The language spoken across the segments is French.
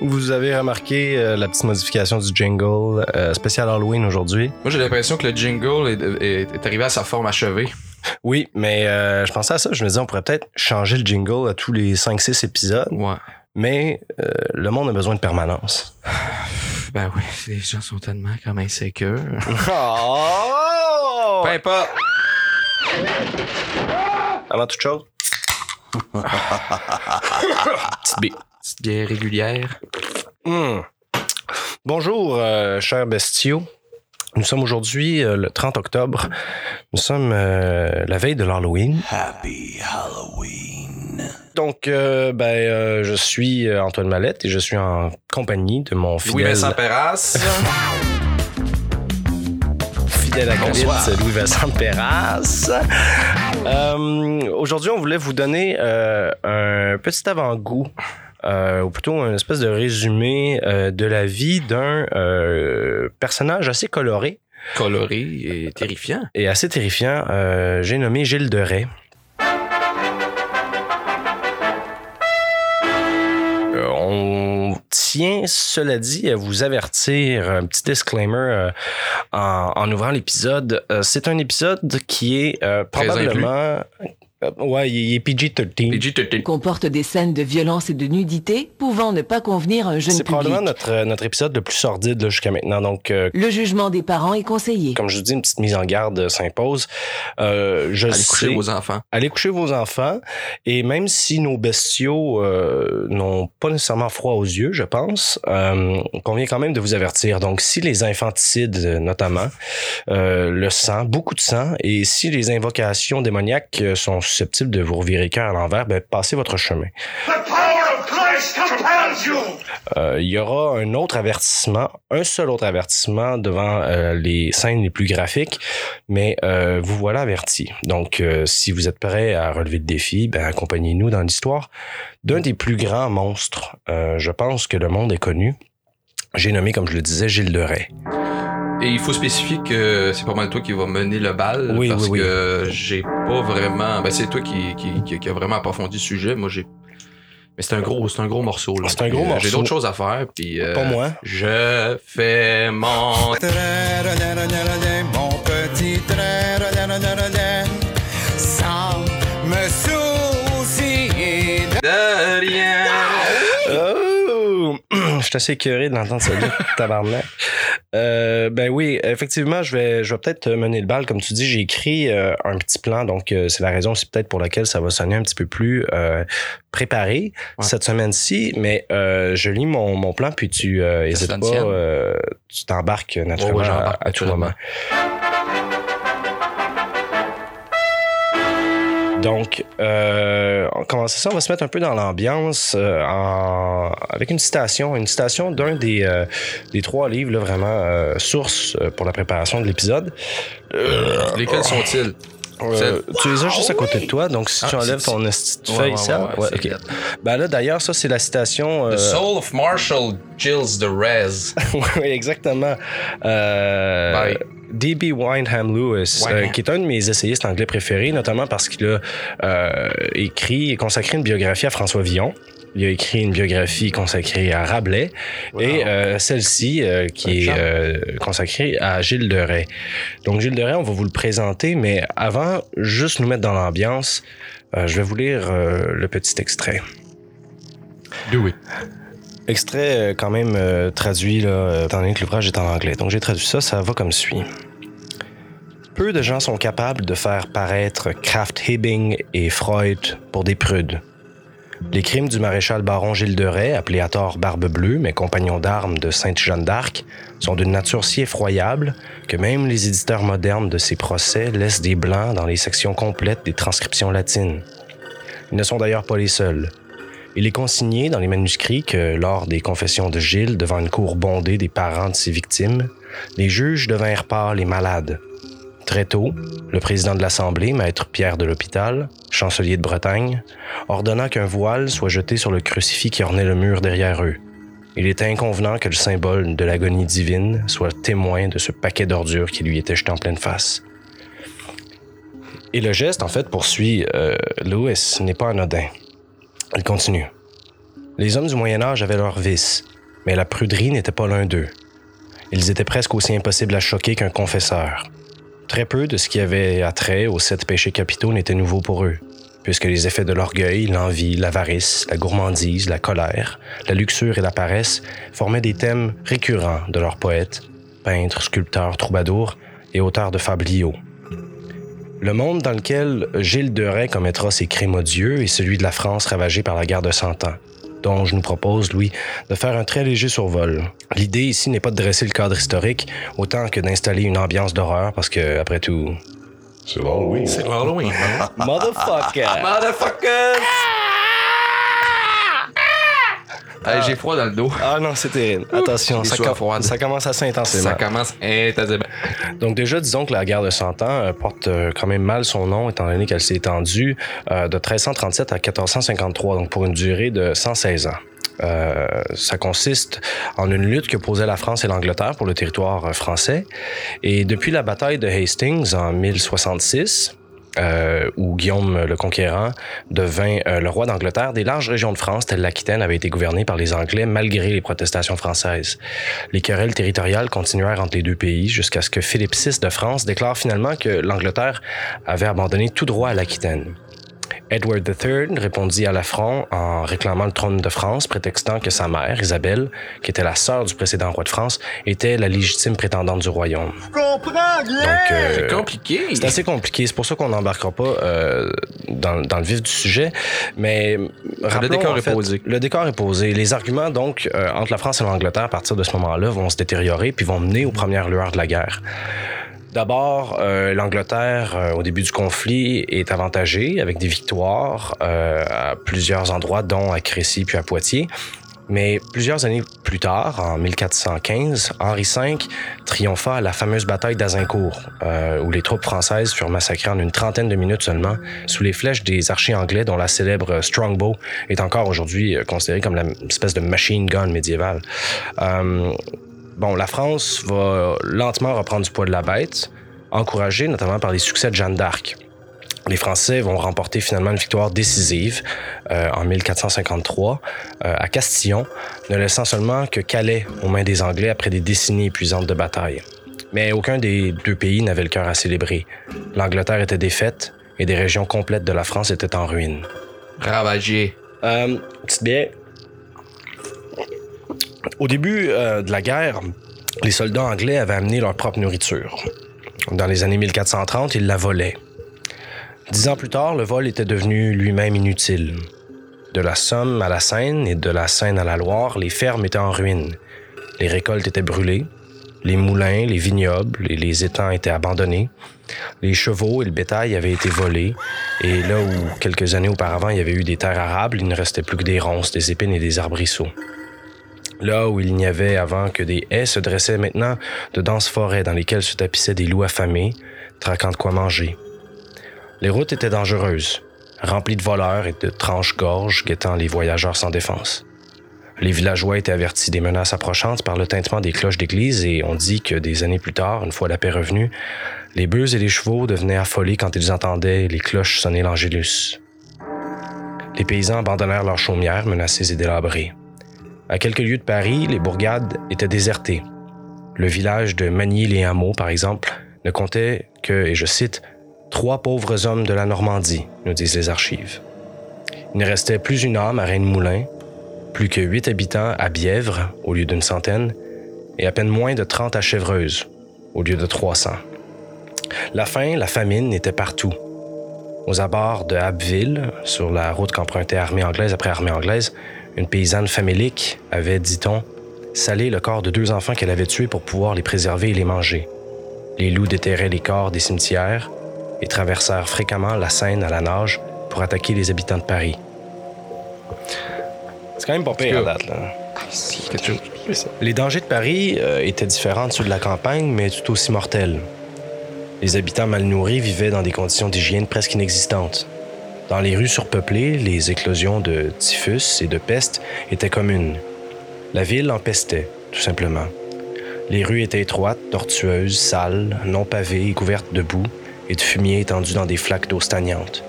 Vous avez remarqué euh, la petite modification du jingle euh, spécial Halloween aujourd'hui? Moi, j'ai l'impression que le jingle est, est- est arrivé à sa forme achevée. Oui, mais euh, je pensais à ça. Je me disais, on pourrait peut-être changer le jingle à tous les 5-6 épisodes, Ouais. mais euh, le monde a besoin de permanence. Ben oui, les gens sont tellement comme insécures. Oh! Peu importe. Avant toute chose. Petite bille. Petite bière régulière. Hmm. Bonjour, euh, chers bestiaux. Nous sommes aujourd'hui euh, le 30 octobre. Nous sommes euh, la veille de l'Halloween. Happy Halloween. Donc, euh, ben, euh, je suis Antoine Mallette et je suis en compagnie de mon fidèle, Louis-Vincent Perras. fidèle acolyte Bonsoir. Louis-Vincent Perras. Euh, aujourd'hui, on voulait vous donner euh, un petit avant-goût. Euh, ou plutôt une espèce de résumé euh, de la vie d'un euh, personnage assez coloré Coloré et terrifiant. et assez terrifiant. J'ai nommé Gilles de Rais. On tient, cela dit, à vous avertir, un petit disclaimer euh, en, en ouvrant l'épisode. Euh, C'est un épisode qui est euh, probablement... Euh, ouais, il est PG-13. PG-13. comporte des scènes de violence et de nudité pouvant ne pas convenir à un jeune C'est public. probablement notre, euh, notre épisode le plus sordide là, jusqu'à maintenant. Donc, euh, Le jugement des parents est conseillé. comme je vous dis, une petite mise en garde euh, s'impose. Euh, je Allez sais- coucher vos enfants. allez coucher vos enfants. Et même si nos bestiaux euh, n'ont pas nécessairement froid aux yeux, je pense, euh, on convient quand même de vous avertir. Donc, si les infanticides, notamment, euh, le sang, beaucoup de sang, et si les invocations démoniaques sont susceptibles de vous revirer cœur à l'envers, ben, passez votre chemin. Euh, il y aura un autre avertissement, un seul autre avertissement devant euh, les scènes les plus graphiques, mais euh, vous voilà averti. Donc, si vous êtes prêt à relever le défi, ben, accompagnez-nous dans l'histoire d'un des plus grands monstres. je pense que le monde est connu. J'ai nommé, comme je le disais, Gilles de Rais. Et il faut spécifier que c'est pas mal toi qui va mener le bal. Oui, parce oui, oui. que j'ai pas vraiment. Ben, c'est toi qui, qui, qui, qui a vraiment approfondi le sujet. Moi, j'ai. Mais c'est un gros, c'est un gros morceau. là. C'est un gros euh, J'ai morceau. d'autres choses à faire. Puis, euh, Pas moi. Je fais mon. Mon petit sans me soucier De rien. Je suis assez curé de l'entendre ça tabarnak. Euh, ben oui, effectivement, je vais, je vais peut-être mener le bal. Comme tu dis, j'ai écrit euh, un petit plan, donc euh, c'est la raison aussi peut-être pour laquelle ça va sonner un petit peu plus euh, préparé Ouais. cette semaine-ci. Mais je lis mon, mon plan, puis tu hésites sonne pas, tu t'embarques naturellement ouais, à, à tout moment. Donc, euh, on commence ça, on va se mettre un peu dans l'ambiance euh, en- avec une citation, une citation d'un des, euh, des trois livres, là, vraiment euh, source pour la préparation de l'épisode. Lesquels sont-ils? Euh, tu les as juste à côté de toi, donc si Ah, tu enlèves c'est- ton feuille, lettre. Ben là, d'ailleurs, ça, c'est la citation. euh, The Soul of Marshall Gilles de Rez. oui, exactement. Euh, Bye. D.B. Windham Lewis, euh, qui est un de mes essayistes anglais préférés, notamment parce qu'il a euh, écrit et consacré une biographie à François Villon. Il a écrit une biographie consacrée à Rabelais et euh, celle-ci euh, qui est euh, consacrée à Gilles de Rais. Donc Gilles de Rais, on va vous le présenter, mais avant, juste nous mettre dans l'ambiance, euh, je vais vous lire euh, le petit extrait. Do it. Extrait euh, quand même euh, traduit, là, euh, étant donné que l'ouvrage est en anglais. Donc j'ai traduit ça, ça va comme suit. Peu de gens sont capables de faire paraître Kraft Hibbing et Freud pour des prudes. Les crimes du maréchal baron Gilles de Rais, appelé à tort Barbe Bleue, mais compagnon d'armes de Sainte-Jeanne d'Arc, sont d'une nature si effroyable que même les éditeurs modernes de ces procès laissent des blancs dans les sections complètes des transcriptions latines. Ils ne sont d'ailleurs pas les seuls. Il est consigné dans les manuscrits que, lors des confessions de Gilles devant une cour bondée des parents de ses victimes, les juges devinrent pâles et malades. Très tôt, le président de l'Assemblée, maître Pierre de l'Hôpital, chancelier de Bretagne, ordonna qu'un voile soit jeté sur le crucifix qui ornait le mur derrière eux. Il était inconvenant que le symbole de l'agonie divine soit témoin de ce paquet d'ordures qui lui était jeté en pleine face. Et le geste, en fait, poursuit euh, Lewis, n'est pas anodin. Il continue. Les hommes du Moyen Âge avaient leurs vices, mais la pruderie n'était pas l'un d'eux. Ils étaient presque aussi impossibles à choquer qu'un confesseur. Très peu de ce qui avait attrait aux sept péchés capitaux n'était nouveau pour eux, puisque les effets de l'orgueil, l'envie, l'avarice, la gourmandise, la colère, la luxure et la paresse formaient des thèmes récurrents de leurs poètes, peintres, sculpteurs, troubadours et auteurs de fabliaux. Le monde dans lequel Gilles de Rais commettra ses crimes odieux est celui de la France ravagée par la guerre de Cent Ans, dont je nous propose, Louis, de faire un très léger survol. L'idée ici n'est pas de dresser le cadre historique, autant que d'installer une ambiance d'horreur, parce que, après tout, C'est Halloween. C'est Halloween. hein? Motherfucker! Hey, J'ai froid dans le dos. Ah non, c'est terrible. Attention, ça, com- commence assez intensément. Ça commence intensément. Donc déjà, disons que la guerre de Cent Ans euh, porte euh, quand même mal son nom, étant donné qu'elle s'est étendue euh, de 1337 à 1453, donc pour une durée de 116 ans. Euh, ça consiste en une lutte que posaient la France et l'Angleterre pour le territoire français. Et depuis la bataille de Hastings en 1066, euh, où Guillaume le Conquérant devint euh, le roi d'Angleterre, des larges régions de France, telles l'Aquitaine, avaient été gouvernées par les Anglais malgré les protestations françaises. Les querelles territoriales continuèrent entre les deux pays jusqu'à ce que Philippe VI de France déclare finalement que l'Angleterre avait abandonné tout droit à l'Aquitaine. Edward III répondit à l'affront en réclamant le trône de France, prétextant que sa mère, Isabelle, qui était la sœur du précédent roi de France, était la légitime prétendante du royaume. Donc, euh, C'est compliqué. c'est assez compliqué. C'est pour ça qu'on n'embarquera pas euh, dans, dans le vif du sujet. Mais rappelons, décor en est fait, posé. Le décor est posé. Les arguments, donc, euh, entre la France et l'Angleterre, à partir de ce moment-là, vont se détériorer puis vont mener aux premières lueurs de la guerre. D'abord, euh, l'Angleterre, euh, au début du conflit, est avantagée avec des victoires euh, à plusieurs endroits, dont à Crécy puis à Poitiers. Mais plusieurs années plus tard, en 1415, Henri V triompha à la fameuse bataille d'Azincourt, euh, où les troupes françaises furent massacrées en une trentaine de minutes seulement, sous les flèches des archers anglais, dont la célèbre Strongbow est encore aujourd'hui euh, considérée comme l'espèce de machine gun médiévale. Euh, bon, la France va lentement reprendre du poids de la bête, encouragée notamment par les succès de Jeanne d'Arc. Les Français vont remporter finalement une victoire décisive euh, en 1453 euh, à Castillon, ne laissant seulement que Calais aux mains des Anglais après des décennies épuisantes de bataille. Mais aucun des deux pays n'avait le cœur à célébrer. L'Angleterre était défaite et des régions complètes de la France étaient en ruine. Ravagé. Euh, petite bière. Au début euh, de la guerre, les soldats anglais avaient amené leur propre nourriture. Dans les années 1430, ils la volaient. Dix ans plus tard, le vol était devenu lui-même inutile. De la Somme à la Seine et de la Seine à la Loire, les fermes étaient en ruine. Les récoltes étaient brûlées. Les moulins, les vignobles et les étangs étaient abandonnés. Les chevaux et le bétail avaient été volés. Et là où, quelques années auparavant, il y avait eu des terres arables, il ne restait plus que des ronces, des épines et des arbrisseaux. Là où il n'y avait avant que des haies, se dressaient maintenant de denses forêts dans lesquelles se tapissaient des loups affamés, traquant de quoi manger. Les routes étaient dangereuses, remplies de voleurs et de tranches-gorges guettant les voyageurs sans défense. Les villageois étaient avertis des menaces approchantes par le tintement des cloches d'église et on dit que des années plus tard, une fois la paix revenue, les bœufs et les chevaux devenaient affolés quand ils entendaient les cloches sonner l'Angélus. Les paysans abandonnèrent leurs chaumières menacées et délabrées. À quelques lieues de Paris, les bourgades étaient désertées. Le village de Magny-les-Hameaux, par exemple, ne comptait que, et je cite, trois pauvres hommes de la Normandie, nous disent les archives. Il ne restait plus une âme à Rennes-Moulin, plus que huit habitants à Bièvre, au lieu d'une centaine, et à peine moins de 30 à Chevreuse, au lieu de 300. La faim, la famine étaient partout. Aux abords de Abbeville, sur la route qu'empruntait armée anglaise après armée anglaise, une paysanne famélique avait, dit-on, salé le corps de deux enfants qu'elle avait tués pour pouvoir les préserver et les manger. Les loups déterraient les corps des cimetières et traversèrent fréquemment la Seine à la nage pour attaquer les habitants de Paris. C'est quand même pas pire à date, là. Quelque chose. Les dangers de Paris euh, étaient différents de ceux de la campagne, mais tout aussi mortels. Les habitants mal nourris vivaient dans des conditions d'hygiène presque inexistantes. Dans les rues surpeuplées, les éclosions de typhus et de peste étaient communes. La ville empestait, tout simplement. Les rues étaient étroites, tortueuses, sales, non pavées et couvertes de boue et de fumier étendu dans des flaques d'eau stagnante.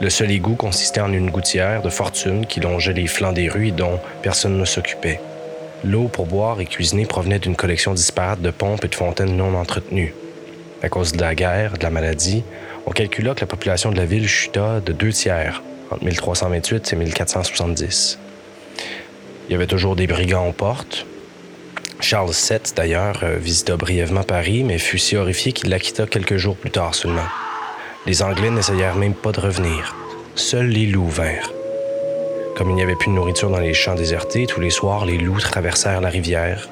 Le seul égout consistait en une gouttière de fortune qui longeait les flancs des rues et dont personne ne s'occupait. L'eau pour boire et cuisiner provenait d'une collection disparate de pompes et de fontaines non entretenues. À cause de la guerre, de la maladie, on calcula que la population de la ville chuta de deux tiers entre 1328 et 1470. Il y avait toujours des brigands aux portes. Charles VII, d'ailleurs, euh, visita brièvement Paris, mais fut si horrifié qu'il la quitta quelques jours plus tard seulement. Les Anglais n'essayèrent même pas de revenir. Seuls les loups vinrent. Comme il n'y avait plus de nourriture dans les champs désertés, tous les soirs, les loups traversèrent la rivière,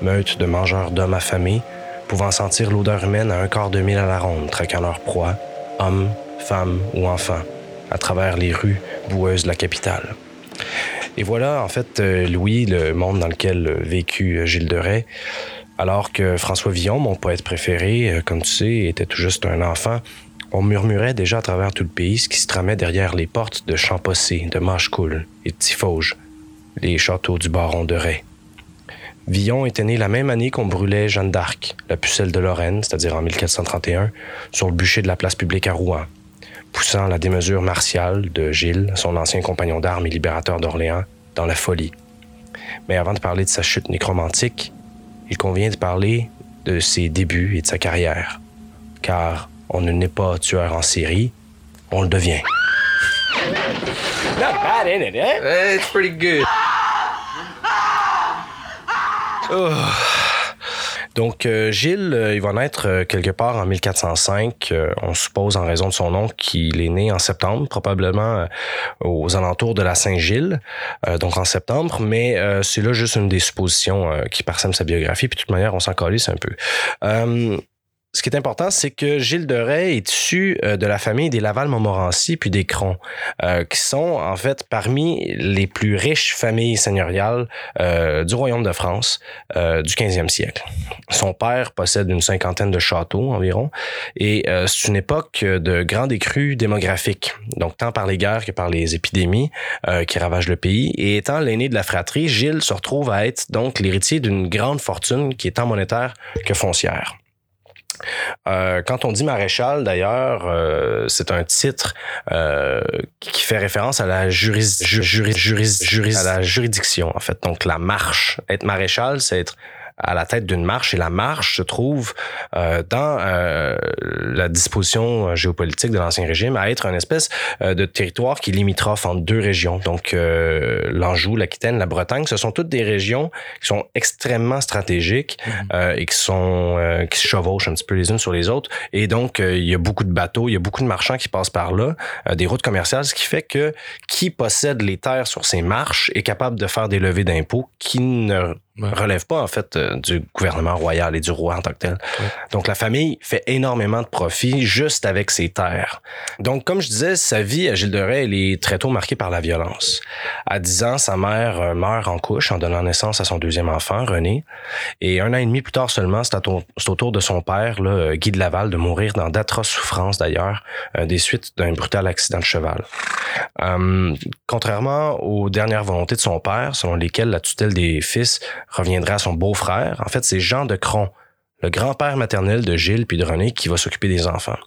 meute de mangeurs d'hommes affamés, pouvant sentir l'odeur humaine à un quart de mille à la ronde, traquant leur proie, hommes, femmes ou enfants, à travers les rues boueuses de la capitale. Et voilà, en fait, euh, Louis, le monde dans lequel euh, vécut euh, Gilles de Rais, alors que François Villon, mon poète préféré, comme tu sais, était tout juste un enfant, on murmurait déjà à travers tout le pays ce qui se tramait derrière les portes de Champossé, de Machecoul et de Tifauge, les châteaux du baron de Rais. Villon était né la même année qu'on brûlait Jeanne d'Arc, la pucelle de Lorraine, c'est-à-dire en 1431, sur le bûcher de la place publique à Rouen, poussant la démesure martiale de Gilles, son ancien compagnon d'armes et libérateur d'Orléans, dans la folie. Mais avant de parler de sa chute nécromantique, il convient de parler de ses débuts et de sa carrière. Car on ne naît pas tueur en série, on le devient. Not bad, ain't it? Eh, It's pretty good. Donc, euh, Gilles, euh, il va naître euh, quelque part en 1405. Euh, on suppose, en raison de son nom, qu'il est né en septembre, probablement aux alentours de la Saint-Gilles, donc en septembre. Mais c'est là juste une des suppositions qui parsèment sa biographie. Puis, de toute manière, on s'en calisse un peu. Ce qui est important, c'est que Gilles de Rais est issu euh, de la famille des Laval-Montmorency puis des Crons, euh, qui sont en fait parmi les plus riches familles seigneuriales euh, du royaume de France euh, du 15e siècle. Son père possède une cinquantaine de châteaux environ, et c'est une époque de grande décrue démographique, donc tant par les guerres que par les épidémies qui ravagent le pays. Et étant l'aîné de la fratrie, Gilles se retrouve à être donc l'héritier d'une grande fortune qui est tant monétaire que foncière. Euh, quand on dit maréchal, d'ailleurs, euh, c'est un titre euh, qui fait référence à la à la juridiction, en fait. Donc, la marche. Être maréchal, c'est être à la tête d'une marche et la marche se trouve euh, dans euh, la disposition géopolitique de l'ancien régime à être une espèce euh, de territoire qui est limitrophe entre deux régions. Donc euh, l'Anjou, l'Aquitaine, la Bretagne, ce sont toutes des régions qui sont extrêmement stratégiques euh, et qui sont euh, qui se chevauchent un petit peu les unes sur les autres. Et donc euh, il y a beaucoup de bateaux, il y a beaucoup de marchands qui passent par là, euh, des routes commerciales, ce qui fait que qui possède les terres sur ces marches est capable de faire des levées d'impôts qui ne Ouais. relèvent pas en fait euh, du gouvernement royal et du roi en tant que tel. Donc la famille fait énormément de profit juste avec ses terres. Donc comme je disais, sa vie à Gilles de Rais, elle est très tôt marquée par la violence. À 10 ans, sa mère euh, meurt en couche en donnant naissance à son deuxième enfant, René. Et un an et demi plus tard seulement, c'est au tour de son père, là, euh, Guy de Laval, de mourir dans d'atroces souffrances d'ailleurs, des suites d'un brutal accident de cheval. Euh, contrairement aux dernières volontés de son père, selon lesquelles la tutelle des fils reviendrait à son beau-frère, en fait, c'est Jean de Cron, le grand-père maternel de Gilles puis de René, qui va s'occuper des enfants.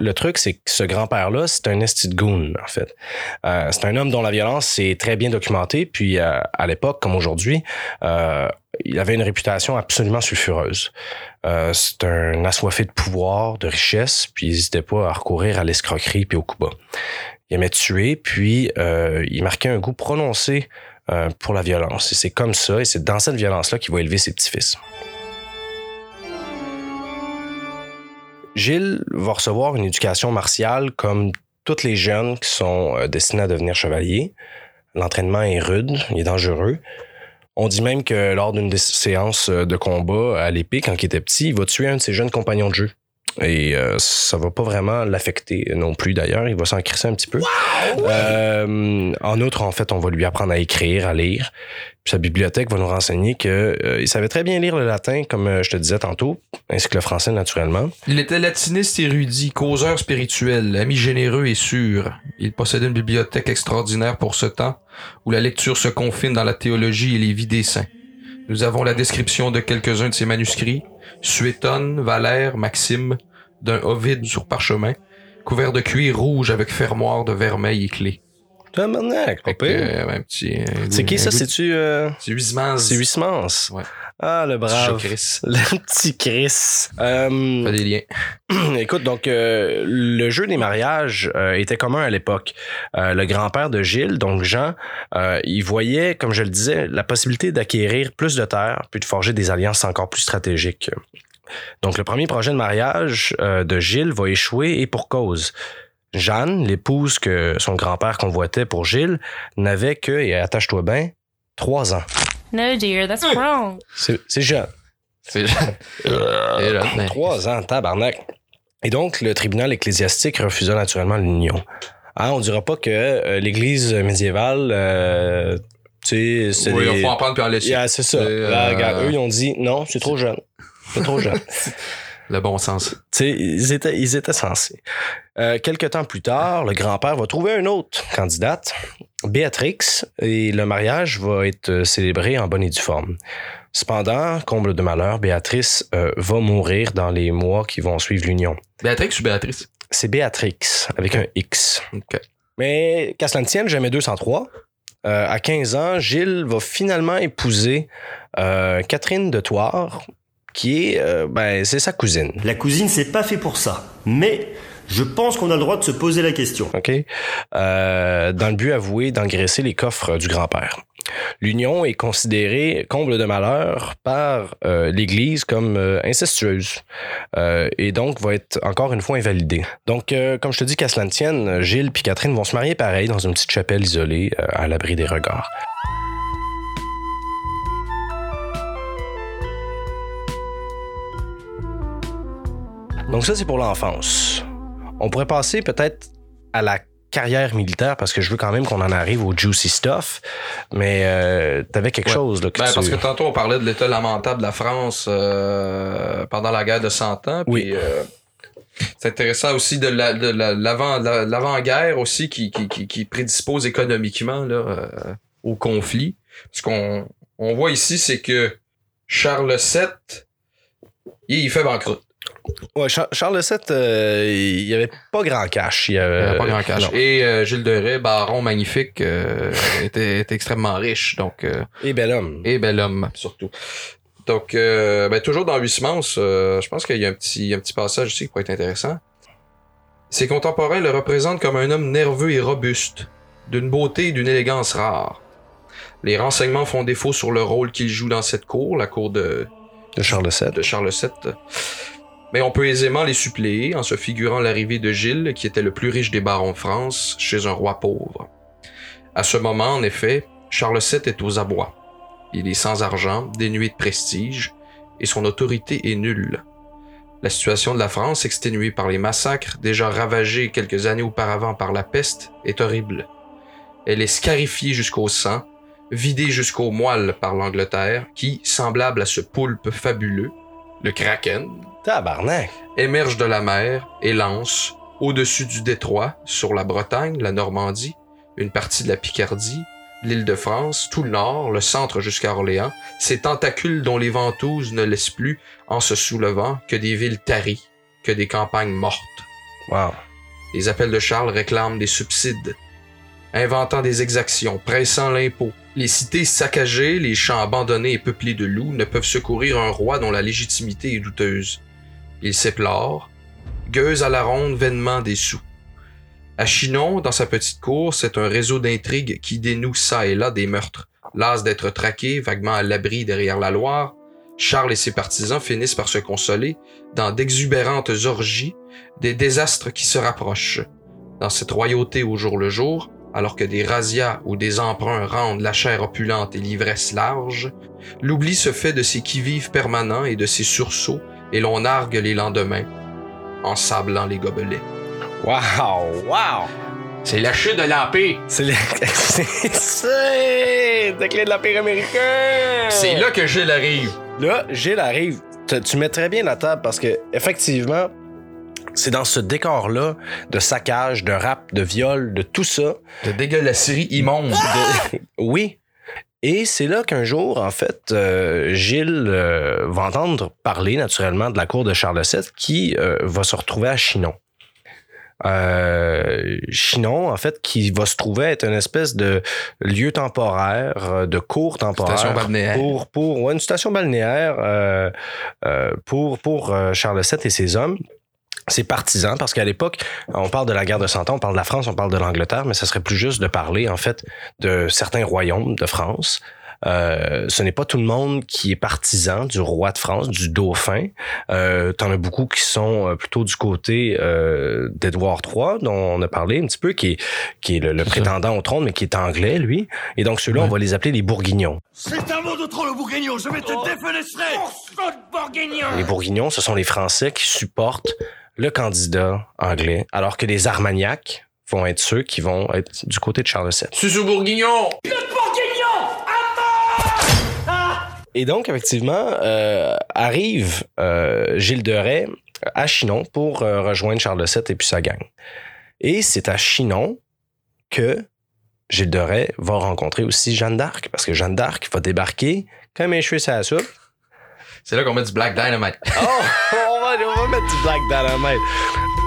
Le truc, c'est que ce grand-père-là, c'est un esti goon, en fait. Euh, c'est un homme dont la violence est très bien documentée, puis euh, à l'époque, comme aujourd'hui, il avait une réputation absolument sulfureuse. C'est un assoiffé de pouvoir, de richesse, puis il n'hésitait pas à recourir à l'escroquerie puis au coup bas. Il aimait tuer, puis euh, il marquait un goût prononcé euh, pour la violence. Et c'est comme ça, et c'est dans cette violence-là qu'il va élever ses petits-fils. Gilles va recevoir une éducation martiale comme tous les jeunes qui sont euh, destinés à devenir chevaliers. L'entraînement est rude, il est dangereux. On dit même que lors d'une euh, de combat à l'épée, quand il était petit, il va tuer un de ses jeunes compagnons de jeu. Et euh, ça va pas vraiment l'affecter non plus d'ailleurs. Il va s'en crisser un petit peu. Euh, en outre, en fait, on va lui apprendre à écrire, à lire. Puis sa bibliothèque va nous renseigner que euh, il savait très bien lire le latin, comme euh, je te disais tantôt, ainsi que le français naturellement. Il était latiniste érudit, causeur spirituel, ami généreux et sûr. Il possédait une bibliothèque extraordinaire pour ce temps, où la lecture se confine dans la théologie et les vies des saints. Nous avons la description de quelques-uns de ses manuscrits, Suétone, Valère, Maxime, d'un Ovide sur parchemin, couvert de cuir rouge avec fermoir de vermeil et clé. Tabarnak, pas pire. euh, un petit, un C'est goût- qui un ça? goût- C'est-tu... euh, C'est Huysmans. C'est Huysmans. Ouais. Ah, le brave. Petit Chris. Le petit Chris. Euh, Fait des liens. Écoute, donc euh, le jeu des mariages euh, était commun à l'époque. Euh, le grand-père de Gilles, donc Jean, euh, il voyait, comme je le disais, la possibilité d'acquérir plus de terres puis de forger des alliances encore plus stratégiques. Donc le premier projet de mariage euh, de Gilles va échouer et pour cause. Jeanne, l'épouse que son grand-père convoitait pour Gilles, n'avait que, et attache-toi bien, trois ans. No, dear, that's wrong. C'est c'est jeune. C'est là, ben, Trois ans, tabarnak. Et donc, le tribunal ecclésiastique refusa naturellement l'union. Hein, on dira pas que euh, l'Église médiévale, euh, tu sais, c'est oui, des- il faut en prendre puis en laisser. Yeah, c'est ça. Euh, Là, regarde, eux, ils ont dit non, c'est trop jeune. C'est trop jeune. Le bon sens. Ils étaient, ils étaient censés. Euh, quelques temps plus tard, le grand-père va trouver une autre candidate, Béatrix, et le mariage va être euh, célébré en bonne et due forme. Cependant, comble de malheur, Béatrice euh, va mourir dans les mois qui vont suivre l'union. Béatrix ou Béatrice? C'est Béatrix, avec un X. Ok. Mais qu'à cela ne tienne, jamais 203. Euh, à 15 ans, Gilles va finalement épouser Catherine de Thouars, qui est, euh, ben, c'est sa cousine. La cousine, c'est pas fait pour ça. Mais je pense qu'on a le droit de se poser la question. OK? Euh, dans le but avoué d'engraisser les coffres du grand-père. L'union est considérée, comble de malheur, par euh, l'Église comme euh, incestueuse euh, et donc va être encore une fois invalidée. Donc, comme je te dis, qu'à cela ne tienne, Gilles et Catherine vont se marier pareil dans une petite chapelle isolée à l'abri des regards. Donc ça, c'est pour l'enfance. On pourrait passer peut-être à la carrière militaire parce que je veux quand même qu'on en arrive au juicy stuff. Mais euh, t'avais quelque Ouais. chose là, que Ben, tu... parce que tantôt, on parlait de l'état lamentable de la France euh, pendant la guerre de 100 ans. Oui. Euh, c'est intéressant aussi de la- de la- l'avant la- l'avant-guerre aussi qui, qui, qui, qui prédispose économiquement là, au conflit. Ce qu'on on voit ici, c'est que Charles VII, il, il fait banqueroute. Ouais, Char- Charles VII, euh, il y avait pas grand cash. Il avait, pas grand cash. non. Et euh, Gilles de Rais, baron magnifique, euh, était, était extrêmement riche. Donc, Et bel homme. Et bel homme, surtout. Donc, ben, toujours dans Huysmans, euh, je pense qu'il y a un petit, un petit passage ici qui pourrait être intéressant. Ses contemporains le représentent comme un homme nerveux et robuste, d'une beauté et d'une élégance rares. Les renseignements font défaut sur le rôle qu'il joue dans cette cour, la cour de, De Charles VII. de Charles VII. Mais on peut aisément les suppléer en se figurant l'arrivée de Gilles, qui était le plus riche des barons de France, chez un roi pauvre. À ce moment, en effet, Charles VII est aux abois. Il est sans argent, dénué de prestige, et son autorité est nulle. La situation de la France, exténuée par les massacres, déjà ravagée quelques années auparavant par la peste, est horrible. Elle est scarifiée jusqu'au sang, vidée jusqu'aux moelles par l'Angleterre, qui, semblable à ce poulpe fabuleux, le kraken, Tabarnak. émerge de la mer et lance, au-dessus du détroit, sur la Bretagne, la Normandie, une partie de la Picardie, l'île de France, tout le nord, le centre jusqu'à Orléans, ces tentacules dont les ventouses ne laissent plus, en se soulevant, que des villes taries, que des campagnes mortes. Wow. Les appels de Charles réclament des subsides, inventant des exactions, pressant l'impôt. Les cités saccagées, les champs abandonnés et peuplés de loups ne peuvent secourir un roi dont la légitimité est douteuse. Il s'éplore, gueuse à la ronde vainement des sous. À Chinon, dans sa petite cour, c'est un réseau d'intrigues qui dénoue ça et là des meurtres. Las d'être traqué, vaguement à l'abri derrière la Loire, Charles et ses partisans finissent par se consoler dans d'exubérantes orgies, des désastres qui se rapprochent. Dans cette royauté au jour le jour, alors que des razzias ou des emprunts rendent la chair opulente et l'ivresse large, l'oubli se fait de ses qui-vives permanents et de ses sursauts, et l'on nargue les lendemains, en sablant les gobelets. Wow. Wow. C'est la chute de l'Empire! C'est le... c'est la clé de l'Empire américain. C'est là que Gilles arrive. Là, Gilles arrive. Tu, tu mets très bien la table parce que, effectivement, c'est dans ce décor-là de saccage, de rap, de viol, de tout ça. De dégueulasserie immonde. de- Oui. Et c'est là qu'un jour, en fait, euh, Gilles euh, va entendre parler naturellement de la cour de Charles VII qui euh, va se retrouver à Chinon. Chinon, en fait, qui va se trouver être une espèce de lieu temporaire, de cours temporaire. Station balnéaire. Pour, pour ouais, une station balnéaire pour, pour Charles VII et ses hommes. Ses partisans, parce qu'à l'époque, on parle de la guerre de Cent Ans, on parle de la France, on parle de l'Angleterre, mais ça serait plus juste de parler, en fait, de certains royaumes de France. Euh, ce n'est pas tout le monde qui est partisan du roi de France, du dauphin. Euh, T'en as beaucoup qui sont euh, plutôt du côté euh, d'Édouard III, dont on a parlé un petit peu, qui est, qui est le, le prétendant au trône, mais qui est anglais, lui. Et donc ceux-là, on va les appeler les Bourguignons. C'est un mot de trop le bourguignon, je vais te défenestrer Les Bourguignons, ce sont les Français qui supportent le candidat anglais, alors que les Armagnacs vont être ceux qui vont être du côté de Charles VII. Susu Bourguignon! Et donc, effectivement, euh, arrive euh, Gilles de Rais à Chinon pour euh, rejoindre Charles VII et puis sa gang. Et c'est à Chinon que Gilles de Rais va rencontrer aussi Jeanne d'Arc, parce que Jeanne d'Arc va débarquer comme un cheveu la soupe. C'est là qu'on met du Black Dynamite. Oh, on va, on va mettre du Black Dynamite.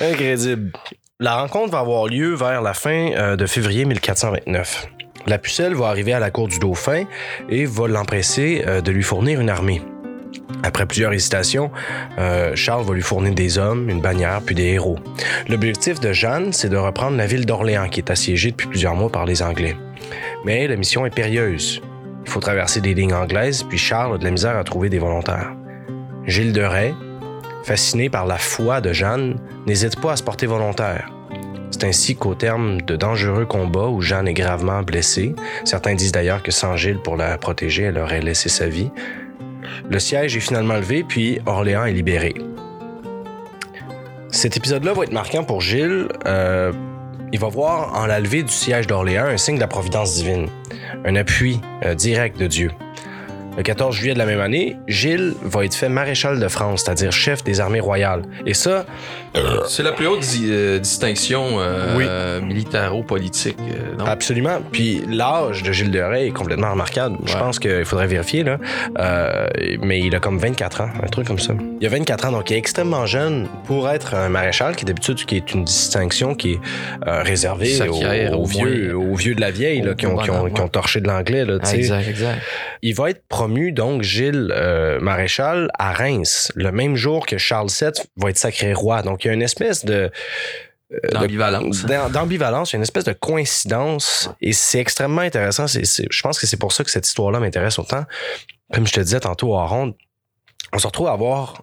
Incroyable. La rencontre va avoir lieu vers la fin euh, de février 1429. La pucelle va arriver à la cour du dauphin et va l'empresser euh, de lui fournir une armée. Après plusieurs hésitations, euh, Charles va lui fournir des hommes, une bannière, puis des héros. L'objectif de Jeanne, c'est de reprendre la ville d'Orléans, qui est assiégée depuis plusieurs mois par les Anglais. Mais la mission est périlleuse. Il faut traverser des lignes anglaises, puis Charles a de la misère à trouver des volontaires. Gilles de Rais, fasciné par la foi de Jeanne, n'hésite pas à se porter volontaire. C'est ainsi qu'au terme de dangereux combats où Jeanne est gravement blessée, certains disent d'ailleurs que sans Gilles pour la protéger, elle aurait laissé sa vie, le siège est finalement levé, puis Orléans est libéré. Cet épisode-là va être marquant pour Gilles. Euh, il va voir en la levée du siège d'Orléans un signe de la providence divine, un appui euh, direct de Dieu. Le 14 juillet de la même année, Gilles va être fait maréchal de France, c'est-à-dire chef des armées royales. Et ça, C'est la plus haute di- euh, distinction euh, Oui. euh, militaro-politique. euh? Absolument. Puis l'âge de Gilles de Rais est complètement remarquable. Je pense qu'il faudrait vérifier, là. Euh, mais il a comme 24 ans, un truc comme ça. Il a 24 ans, donc il est extrêmement jeune pour être un maréchal, qui d'habitude qui est une distinction qui est euh, réservée aux, vieux, aux vieux de la vieille, là, qui, ont, qui, ont, bonhomme, qui ont ouais. torché de l'anglais. Là, Ah, exact, exact. Il va être promu, donc, Gilles euh, Maréchal à Reims, le même jour que Charles VII va être sacré roi. Donc, il y a une espèce de... euh, D'ambivalence. d'am- D'ambivalence, il y a une espèce de coïncidence et c'est extrêmement intéressant. C'est- je pense que c'est pour ça que cette histoire-là m'intéresse autant. Comme je te disais tantôt en ronde, on se retrouve à avoir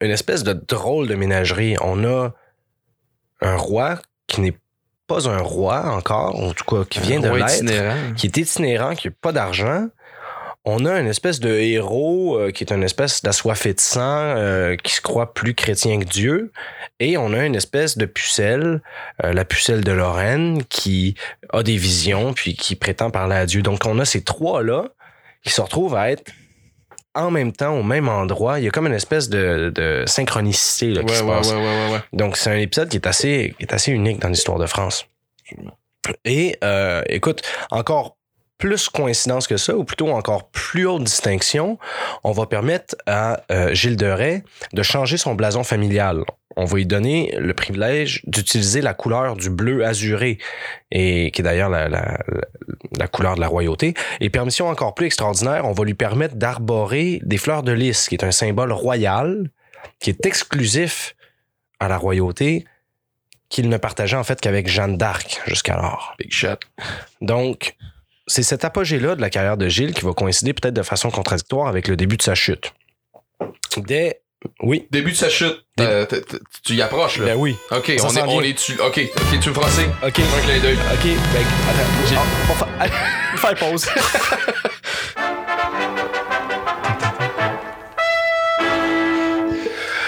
une espèce de drôle de ménagerie. On a un roi qui n'est pas un roi encore, en tout cas qui vient de l'être qui est itinérant, qui n'a pas d'argent. On a une espèce de héros euh, qui est une espèce d'assoiffé de sang, euh, qui se croit plus chrétien que Dieu. Et on a une espèce de pucelle, euh, la pucelle de Lorraine, qui a des visions, puis qui prétend parler à Dieu. Donc on a ces trois-là qui se retrouvent à être en même temps au même endroit. Il y a comme une espèce de, de synchronicité là, qui Ouais, se ouais, passe. ouais, ouais, ouais, ouais. Donc, c'est un épisode qui est assez, qui est assez unique dans l'histoire de France. Et écoute, encore plus coïncidence que ça, ou plutôt encore plus haute distinction, on va permettre à euh, Gilles de Rais de changer son blason familial. On va lui donner le privilège d'utiliser la couleur du bleu azuré, et qui est d'ailleurs la, la, couleur de la royauté. Et permission encore plus extraordinaire, on va lui permettre d'arborer des fleurs de lys, qui est un symbole royal, qui est exclusif à la royauté, qu'il ne partageait en fait qu'avec Jeanne d'Arc jusqu'alors. Big shot. Donc, c'est cet apogée-là de la carrière de Gilles qui va coïncider peut-être de façon contradictoire avec le début de sa chute. Dès... Oui. Début de sa chute. Euh, tu y approches, là. Ben oui. Ok, Ça on est, on est tu. Ok, ok, tu me français. OK. Un clin d'œil. OK. Ben, attends. Ah, on va faire- faire pause.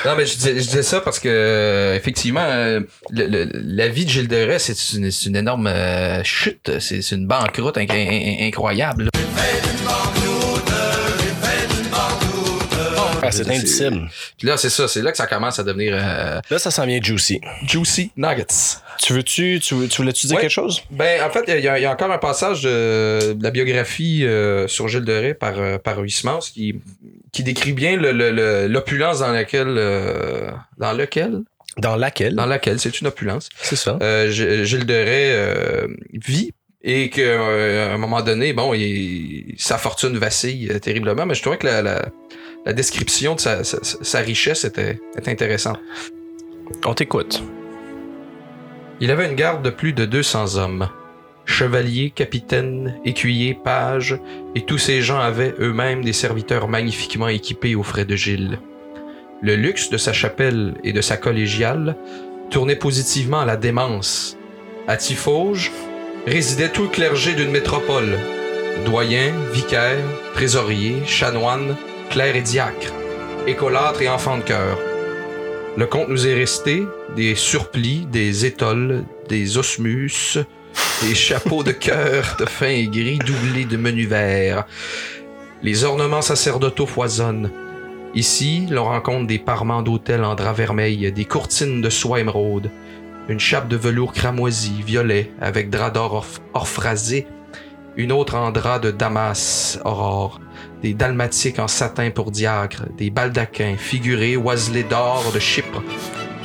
Non, mais je disais, je disais ça parce que, euh, effectivement, euh, le- le- la vie de Gilles de Rais, c'est une, une énorme euh, chute. C'est une banqueroute inc- in- in- incroyable. C'est indicible. Puis là, c'est ça, c'est là que ça commence à devenir euh, Là, ça s'en vient juicy. juicy nuggets. Tu veux-tu, tu, veux- tu voulais-tu dire Ouais. quelque chose? Ben, en fait, il y, a- il y a encore un passage de, de la biographie euh, sur Gilles de Rais par, euh, par Huysmans qui, qui décrit bien le- le- le- l'opulence dans laquelle, dans lequel, Dans laquelle? dans laquelle, c'est une opulence. C'est ça. Gilles de Rais euh, vit et qu'à un moment donné, bon, il- sa fortune vacille euh, terriblement, mais je trouvais que la, la, la description de sa, sa, sa richesse était, était intéressante. On t'écoute. Il avait une garde de plus de 200 hommes. Chevaliers, capitaines, écuyers, pages, et tous ces gens avaient eux-mêmes des serviteurs magnifiquement équipés aux frais de Gilles. Le luxe de sa chapelle et de sa collégiale tournait positivement à la démence. À Tifauge résidait tout le clergé d'une métropole. Doyens, vicaires, trésoriers, chanoines, clercs et diacres, écolâtres et enfants de cœur. Le comte nous est resté des surplis, des étoles, des osmus, des chapeaux de cœur de fin et gris doublés de menu vert. Les ornements sacerdotaux foisonnent. Ici, l'on rencontre des parements d'autel en drap vermeil, des courtines de soie émeraude, une chape de velours cramoisi, violet, avec drap d'or orphrasé, une autre en drap de damas aurore, des dalmatiques en satin pour diacre, des baldaquins figurés oiselés d'or de Chypre.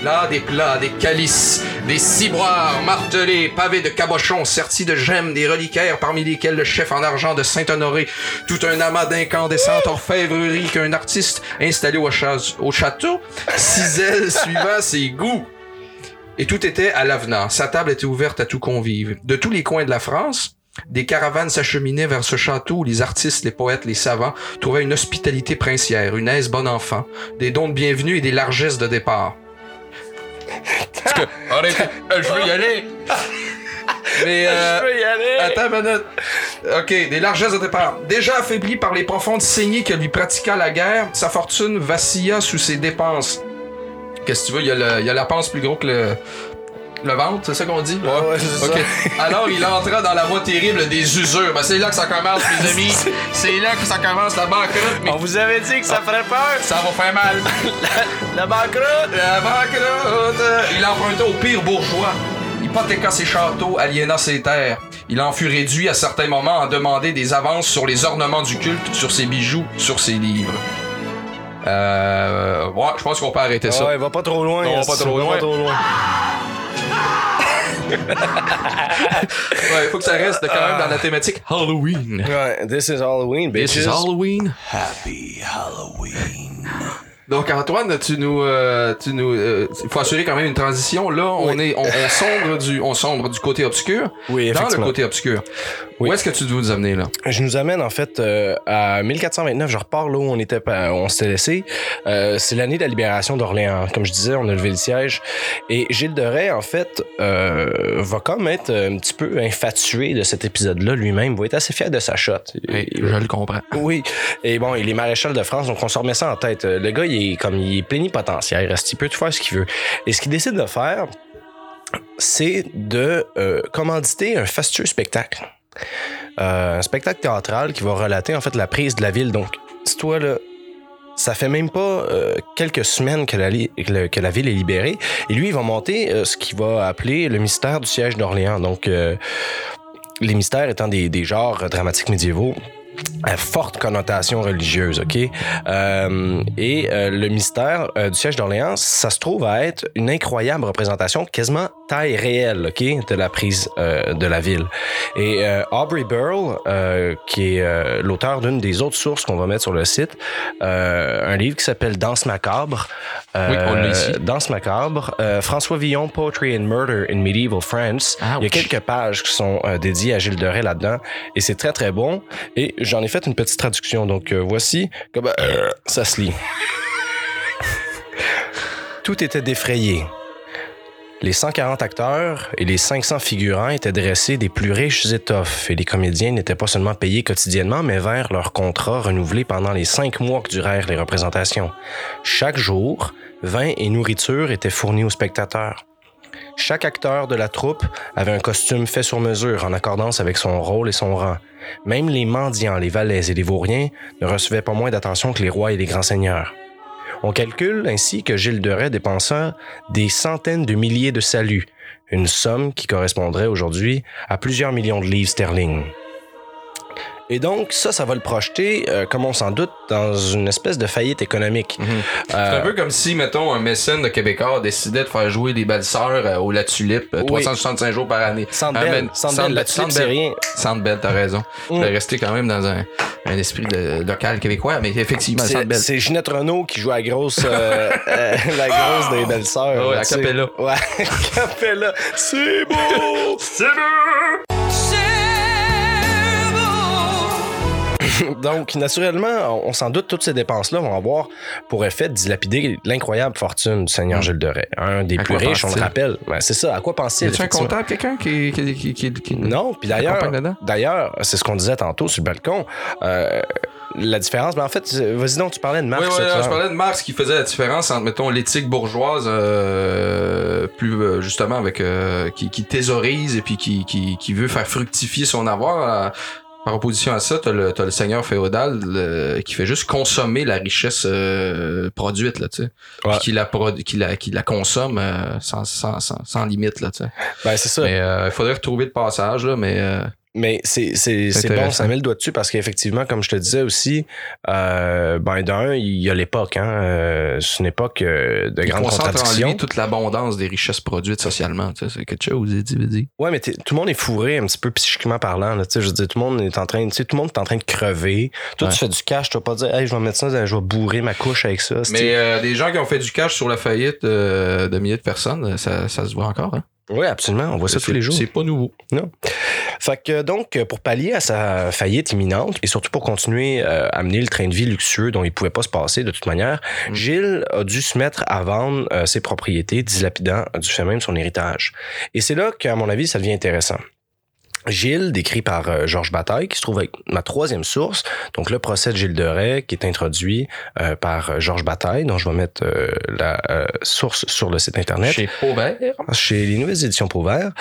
Là, des plats, des calices, des ciboires martelés, pavés de cabochons sertis de gemmes, des reliquaires parmi lesquels le chef en argent de Saint-Honoré, tout un amas d'incandescentes orfèvreries qu'un artiste installé au, cha- au château cisèle suivant ses goûts. Et tout était à l'avenant. Sa table était ouverte à tout convive. De tous les coins de la France, des caravanes s'acheminaient vers ce château où les artistes, les poètes, les savants trouvaient une hospitalité princière, une aise bon enfant, des dons de bienvenue et des largesses de départ. Arrête, euh, je veux y aller. Mais euh, y aller! Attends une minute. OK, des largesses de départ. Déjà affaibli par les profondes saignées que lui pratiqua la guerre, sa fortune vacilla sous ses dépenses. Qu'est-ce que tu veux? Il y, a le- il y a la panse plus gros que le, le ventre, c'est ça qu'on dit? Ouais, ouais, c'est OK. Alors, il entra dans la voie terrible des usures. Ben, c'est là que ça commence, mes amis. C'est là que ça commence, la banqueroute. Mais On vous avait dit que ça ferait peur! ça va faire mal. La banqueroute! La banqueroute! Il emprunta au pire bourgeois. Hypothéqua ses châteaux, aliéna ses terres. Il en fut réduit à certains moments à demander des avances sur les ornements du culte, sur ses bijoux, sur ses livres. Euh. Ouais, je pense qu'on peut arrêter ça. Ouais, va pas trop loin. Non, pas va. Pas trop loin. Ouais, il faut que ça reste quand même dans la thématique Halloween. Ouais, this is Halloween, bitches. This is Halloween. Happy Halloween. Donc Antoine, tu nous, euh, tu nous, euh, il faut assurer quand même une transition. Là, on est, on, on sombre du, on sombre du côté obscur. Oui, Dans le côté obscur. Oui. Où est-ce que tu veux nous amener là? Je nous amène en fait euh, à 1429. Je repars là où on était, pas- on s'était laissé. Euh, c'est l'année de la libération d'Orléans. Comme je disais, on a levé le siège. Et Gilles de Rais, en fait, euh, va comme être un petit peu infatué de cet épisode-là lui-même. Il va être assez fier de sa shot. Je le comprends. Oui. Et bon, il est maréchal de France, donc on se remet ça en tête. Euh, Le gars, il est comme il est plénipotentiaire, il reste, il peut tout faire ce qu'il veut? Et ce qu'il décide de faire, c'est de euh, commanditer un fastueux spectacle. Euh, un spectacle théâtral qui va relater en fait la prise de la ville. Donc, dis-toi là, ça fait même pas euh, quelques semaines que la, ville est libérée. Et lui, il va monter euh, ce qu'il va appeler le mystère du siège d'Orléans. Donc, les mystères étant des genres dramatiques médiévaux à forte connotation religieuse, ok? Euh, et euh, le mystère euh, du siège d'Orléans, ça se trouve à être une incroyable représentation, quasiment taille réelle, ok, de la prise euh, de la ville. Et euh, Aubrey euh, qui est euh, l'auteur d'une des autres sources qu'on va mettre sur le site, euh, un livre qui s'appelle Danse macabre. euh, Oui, on l'a ici. Danse macabre. Euh, François Villon, Poetry and Murder in Medieval France. Ah, Il y a quelques pages qui sont euh, dédiées à Gilles de Rais là-dedans, et c'est très très bon. Et j'en ai fait une petite traduction, donc euh, voici comment euh, ça se lit. Tout était défrayé. Les 140 acteurs et les 500 figurants étaient dressés des plus riches étoffes et les comédiens n'étaient pas seulement payés quotidiennement, mais vers leur contrat renouvelé pendant les cinq mois que durèrent les représentations. Chaque jour, vin et nourriture étaient fournis aux spectateurs. Chaque acteur de la troupe avait un costume fait sur mesure en accordance avec son rôle et son rang. Même les mendiants, les valets et les vauriens ne recevaient pas moins d'attention que les rois et les grands seigneurs. On calcule ainsi que Gilles de Rais dépensa des centaines de milliers de saluts, une somme qui correspondrait aujourd'hui à plusieurs millions de livres sterling. Et donc, ça, ça va le projeter, euh, comme on s'en doute, dans une espèce de faillite économique. C'est Euh, un peu comme si, mettons, un mécène de Québécois décidait de faire jouer des belles sœurs euh, au La Tulipe euh, Oui. 365 jours par année. Centre Ah, Bell, ben, Centre Bell, la Tulipe, c'est rien. Centre Bell, t'as raison. Mm. De rester quand même dans un, un esprit de, local québécois, mais effectivement, C'est c'est Ginette Renault qui joue à grosse, la grosse des belles sœurs. Ah ouais, là, a tu sais. cappella. Ouais, a cappella. C'est beau! C'est beau! Donc, naturellement, on, s'en doute, toutes ces dépenses-là vont avoir pour effet de dilapider l'incroyable fortune du Seigneur Mm. Gilles de Rais. Un des À plus riches, on le rappelle. Ben, c'est ça, à quoi pense-t-il? Y a-tu un comptable, quelqu'un qui, qui, qui, qui, qui- Non, puis d'ailleurs, d'ailleurs, c'est ce qu'on disait tantôt sur le balcon. Euh, la différence, mais en fait, vas-y donc, tu parlais de Marx. Oui, oui, je parlais de Marx qui faisait la différence entre, mettons, l'éthique bourgeoise, euh, plus euh, justement avec euh, qui, qui thésaurise et puis qui, qui, qui veut faire fructifier son avoir. Euh, par opposition à ça, t'as le, t'as le seigneur féodal le- qui fait juste consommer la richesse euh, produite, là, tu sais. Ouais. Puis qui la, qui la, qui la consomme euh, sans, sans, sans, sans limite, là, tu sais. Ben, c'est ça. Mais euh, il faudrait retrouver le passage, là, mais... Mais c'est, c'est, C'est c'est bon, ça met le doigt dessus parce qu'effectivement, comme je te disais aussi, euh, ben d'un, il y a l'époque. Hein, euh, c'est une époque euh, de il grande en contradiction. lui toute l'abondance des richesses produites socialement, tu sais. C'est quelque chose, dit. Ouais, mais tout le monde est fourré un petit peu psychiquement parlant. Là, tu sais, je veux dire, tout le monde est en train, tu sais, tout le monde est en train de crever. Toi, Ouais. tu fais du cash, tu vas pas dire, hey, je vais mettre ça, je vais bourrer ma couche avec ça. Mais euh, des gens qui ont fait du cash sur la faillite euh, de milliers de personnes, ça, ça se voit encore. Hein? Oui, absolument. On voit ça tous les jours. C'est pas nouveau. Fait que donc, pour pallier à sa faillite imminente et surtout pour continuer euh, à mener le train de vie luxueux dont il pouvait pas se passer de toute manière, Mm. Gilles a dû se mettre à vendre euh, ses propriétés, dilapidant du fait même son héritage. Et c'est là qu'à mon avis, ça devient intéressant. Gilles, décrit par euh, Georges Bataille, qui se trouve avec ma troisième source, donc le procès de Gilles de Rais, qui est introduit euh, par euh, Georges Bataille, dont je vais mettre euh, la euh, source sur le site Internet Chez Pauvert. chez les nouvelles éditions Pauvert.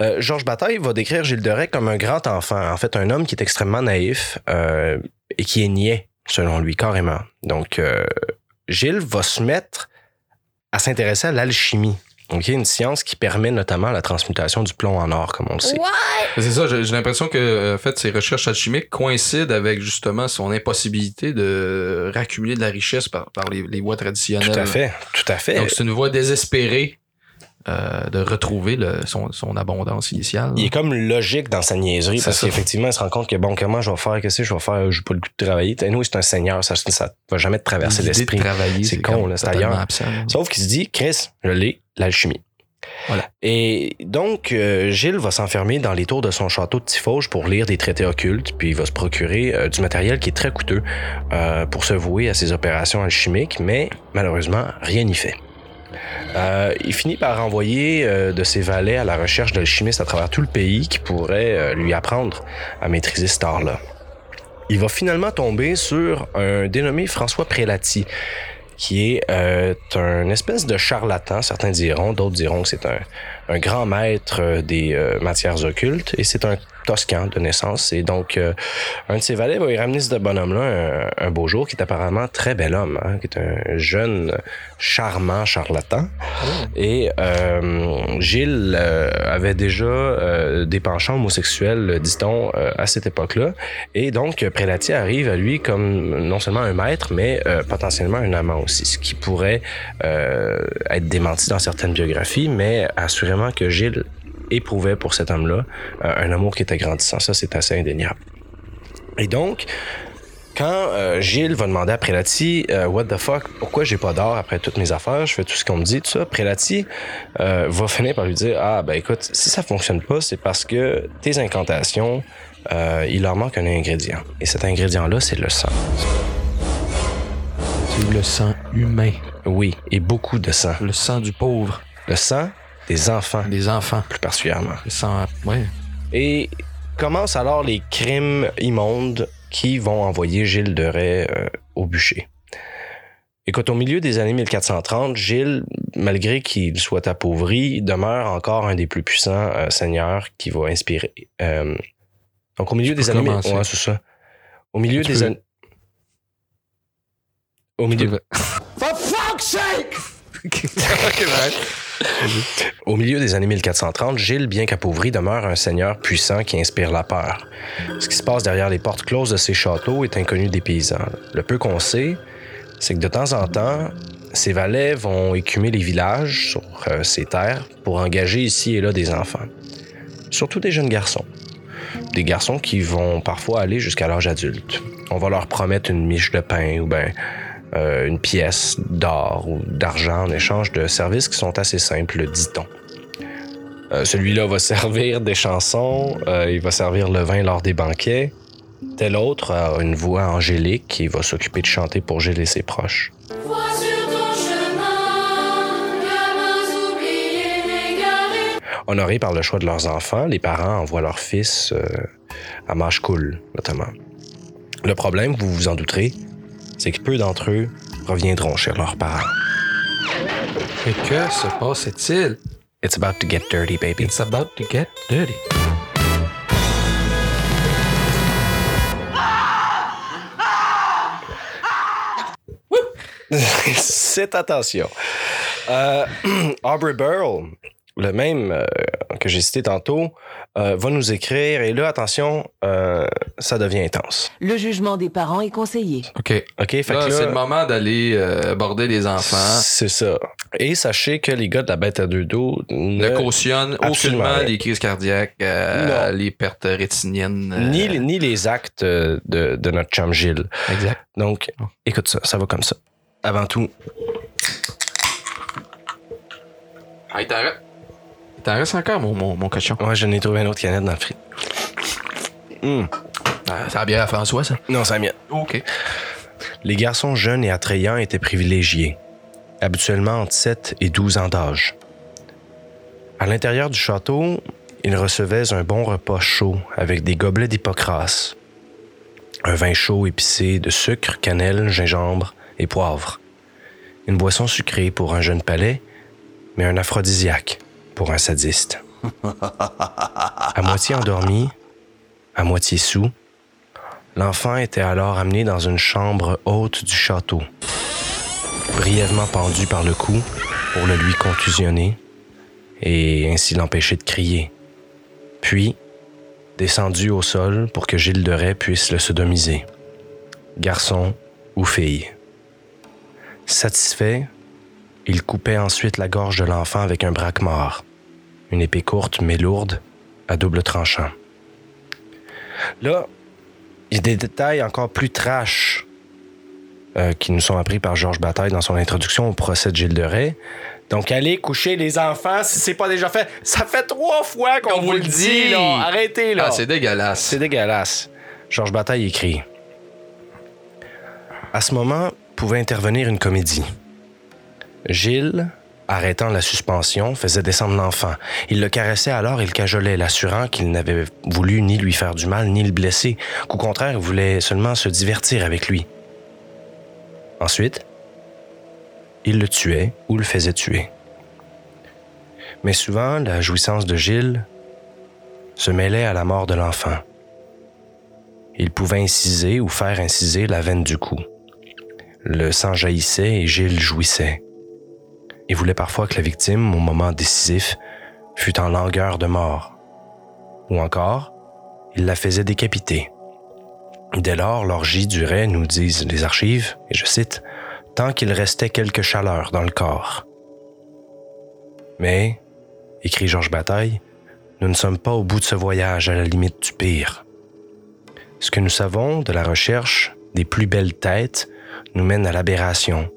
Euh, Georges Bataille va décrire Gilles de Rais comme un grand enfant, en fait un homme qui est extrêmement naïf euh, et qui est niais, selon lui, carrément. Donc, euh, Gilles va se mettre à s'intéresser à l'alchimie. Donc, une science qui permet notamment la transmutation du plomb en or, comme on le sait. C'est ça, j'ai j'ai l'impression que euh, en fait, ses recherches alchimiques coïncident avec justement son impossibilité de raccumuler de la richesse par, par les, les voies traditionnelles. Tout à fait, tout à fait. Donc c'est une voie désespérée euh, de retrouver le- son, son abondance initiale. il est comme logique dans sa niaiserie parce qu'effectivement, il se rend compte que bon, comment je vais faire, qu'est-ce que je vais faire, j'ai pas le goût de travailler. Nous, c'est un seigneur, ça, ça va jamais te traverser l'esprit. C'est con, là, c'est ailleurs. absent. Sauf qu'il se dit, Chris, je l'ai, l'alchimie. Voilà. Et donc, euh, Gilles va s'enfermer dans les tours de son château de Tifauge pour lire des traités occultes, puis il va se procurer euh, du matériel qui est très coûteux euh, pour se vouer à ses opérations alchimiques, mais malheureusement, rien n'y fait. Euh, il finit par envoyer euh, de ses valets à la recherche d'alchimistes à travers tout le pays qui pourraient euh, lui apprendre à maîtriser cet art-là. Il va finalement tomber sur un dénommé François Prélati, qui est un espèce de charlatan, certains diront, d'autres diront que c'est un, un grand maître des matières occultes, et c'est un Toscan de naissance. Et donc, euh, un de ses valets va y ramener ce bonhomme-là un, un beau jour, qui est apparemment très bel homme, hein, qui est un jeune, charmant charlatan. Et euh, Gilles euh, avait déjà euh, des penchants homosexuels, dit-on, euh, à cette époque-là. Et donc, Prélati arrive à lui comme non seulement un maître, mais euh, potentiellement un amant aussi, ce qui pourrait euh, être démenti dans certaines biographies, mais assurément que Gilles éprouvait pour cet homme-là euh, un amour qui était grandissant. Ça, c'est assez indéniable. Et donc, quand euh, Gilles va demander à Prélati, euh, What the fuck, pourquoi j'ai pas d'or après toutes mes affaires, je fais tout ce qu'on me dit, tout ça, Prélati euh, va finir par lui dire, Ah, ben écoute, si ça fonctionne pas, c'est parce que tes incantations, il leur manque un ingrédient. Et cet ingrédient-là, c'est le sang. C'est le sang humain, Oui, et beaucoup de sang. le sang du pauvre, Le sang des enfants, des enfants. plus particulièrement. Le sang, ouais. Et commencent alors les crimes immondes qui vont envoyer Gilles de Rais euh, au bûcher. Écoute, au milieu des années 1430, Gilles, malgré qu'il soit appauvri, demeure encore un des plus puissants euh, seigneurs qui va inspirer. euh, donc au milieu Tu des années... commencer. Ouais, c'est ça. Au milieu Tu des peux- années... Au milieu... Fuck Au milieu des années 1430, Gilles, bien qu'appauvri, demeure un seigneur puissant qui inspire la peur. Ce qui se passe derrière les portes closes de ses châteaux est inconnu des paysans. Le peu qu'on sait, c'est que de temps en temps, ses valets vont écumer les villages sur euh, ses terres pour engager ici et là des enfants. Surtout des jeunes garçons. Des garçons qui vont parfois aller jusqu'à l'âge adulte. On va leur promettre une miche de pain ou ben euh, une pièce d'or ou d'argent en échange de services qui sont assez simples, dit-on. Euh, Celui-là va servir des chansons, euh, il va servir le vin lors des banquets. Tel autre a une voix angélique qui va s'occuper de chanter pour et ses proches. Honorés par le choix de leurs enfants, les parents envoient leurs fils à Mashkoul, notamment. Le problème, vous vous en douterez, c'est que peu d'entre eux reviendront chez leurs parents. Et que se passe-t-il? It's about to get dirty, baby. It's about to get dirty. C'est attention. Euh, Aubrey Burrell, le même euh, que j'ai cité tantôt, euh, va nous écrire. Et là, attention, euh, ça devient intense. Le jugement des parents est conseillé. OK. OK? Fait que Là, c'est le moment d'aller euh, aborder les enfants. C'est ça. Et sachez que les gars de la bête à deux dos ne, Ne cautionne absolument aucunement rien. les crises cardiaques, euh, les pertes rétiniennes. euh, ni, ni les actes de, de notre chum Gilles. Exact. Donc, écoute ça, ça va comme ça. Avant tout, t'en reste. Il t'en reste encore, mon, mon, mon cochon? moi, je n'ai trouvé un autre canette dans le frigo. Hum. Ah, c'est la bière à François, ça? Non, c'est la mienne. OK. Les garçons jeunes et attrayants étaient privilégiés, habituellement entre 7 et 12 ans d'âge. À l'intérieur du château, ils recevaient un bon repas chaud avec des gobelets d'hypocras, un vin chaud épicé de sucre, cannelle, gingembre et poivre, une boisson sucrée pour un jeune palais, mais un aphrodisiaque pour un sadiste. À moitié endormi, à moitié sous, L'enfant était alors amené dans une chambre haute du château, brièvement pendu par le cou pour le lui contusionner et ainsi l'empêcher de crier. Puis, descendu au sol pour que Gilles de Rais puisse le sodomiser, garçon ou fille. Satisfait, il coupait ensuite la gorge de l'enfant avec un braque-mort, une épée courte mais lourde, à double tranchant. Là, il y a des détails encore plus trash euh, qui nous sont appris par Georges Bataille dans son introduction au procès de Gilles de Rais. Donc, allez coucher les enfants si c'est pas déjà fait. Ça fait trois fois qu'on vous le dit, là. Arrêtez, là. Ah, c'est dégueulasse. C'est dégueulasse. Georges Bataille écrit À ce moment, pouvait intervenir une comédie. Gilles, arrêtant la suspension, faisait descendre l'enfant. Il le caressait alors et le cajolait, l'assurant qu'il n'avait voulu ni lui faire du mal, ni le blesser, qu'au contraire, il voulait seulement se divertir avec lui. Ensuite, il le tuait ou le faisait tuer. Mais souvent, la jouissance de Gilles se mêlait à la mort de l'enfant. Il pouvait inciser ou faire inciser la veine du cou. Le sang jaillissait et Gilles jouissait. Il voulait parfois que la victime, au moment décisif, fût en langueur de mort. Ou encore, il la faisait décapiter. Dès lors, l'orgie durait, nous disent les archives, et je cite, tant qu'il restait quelque chaleur dans le corps. Mais, écrit Georges Bataille, nous ne sommes pas au bout de ce voyage à la limite du pire. Ce que nous savons de la recherche des plus belles têtes nous mène à l'aberration.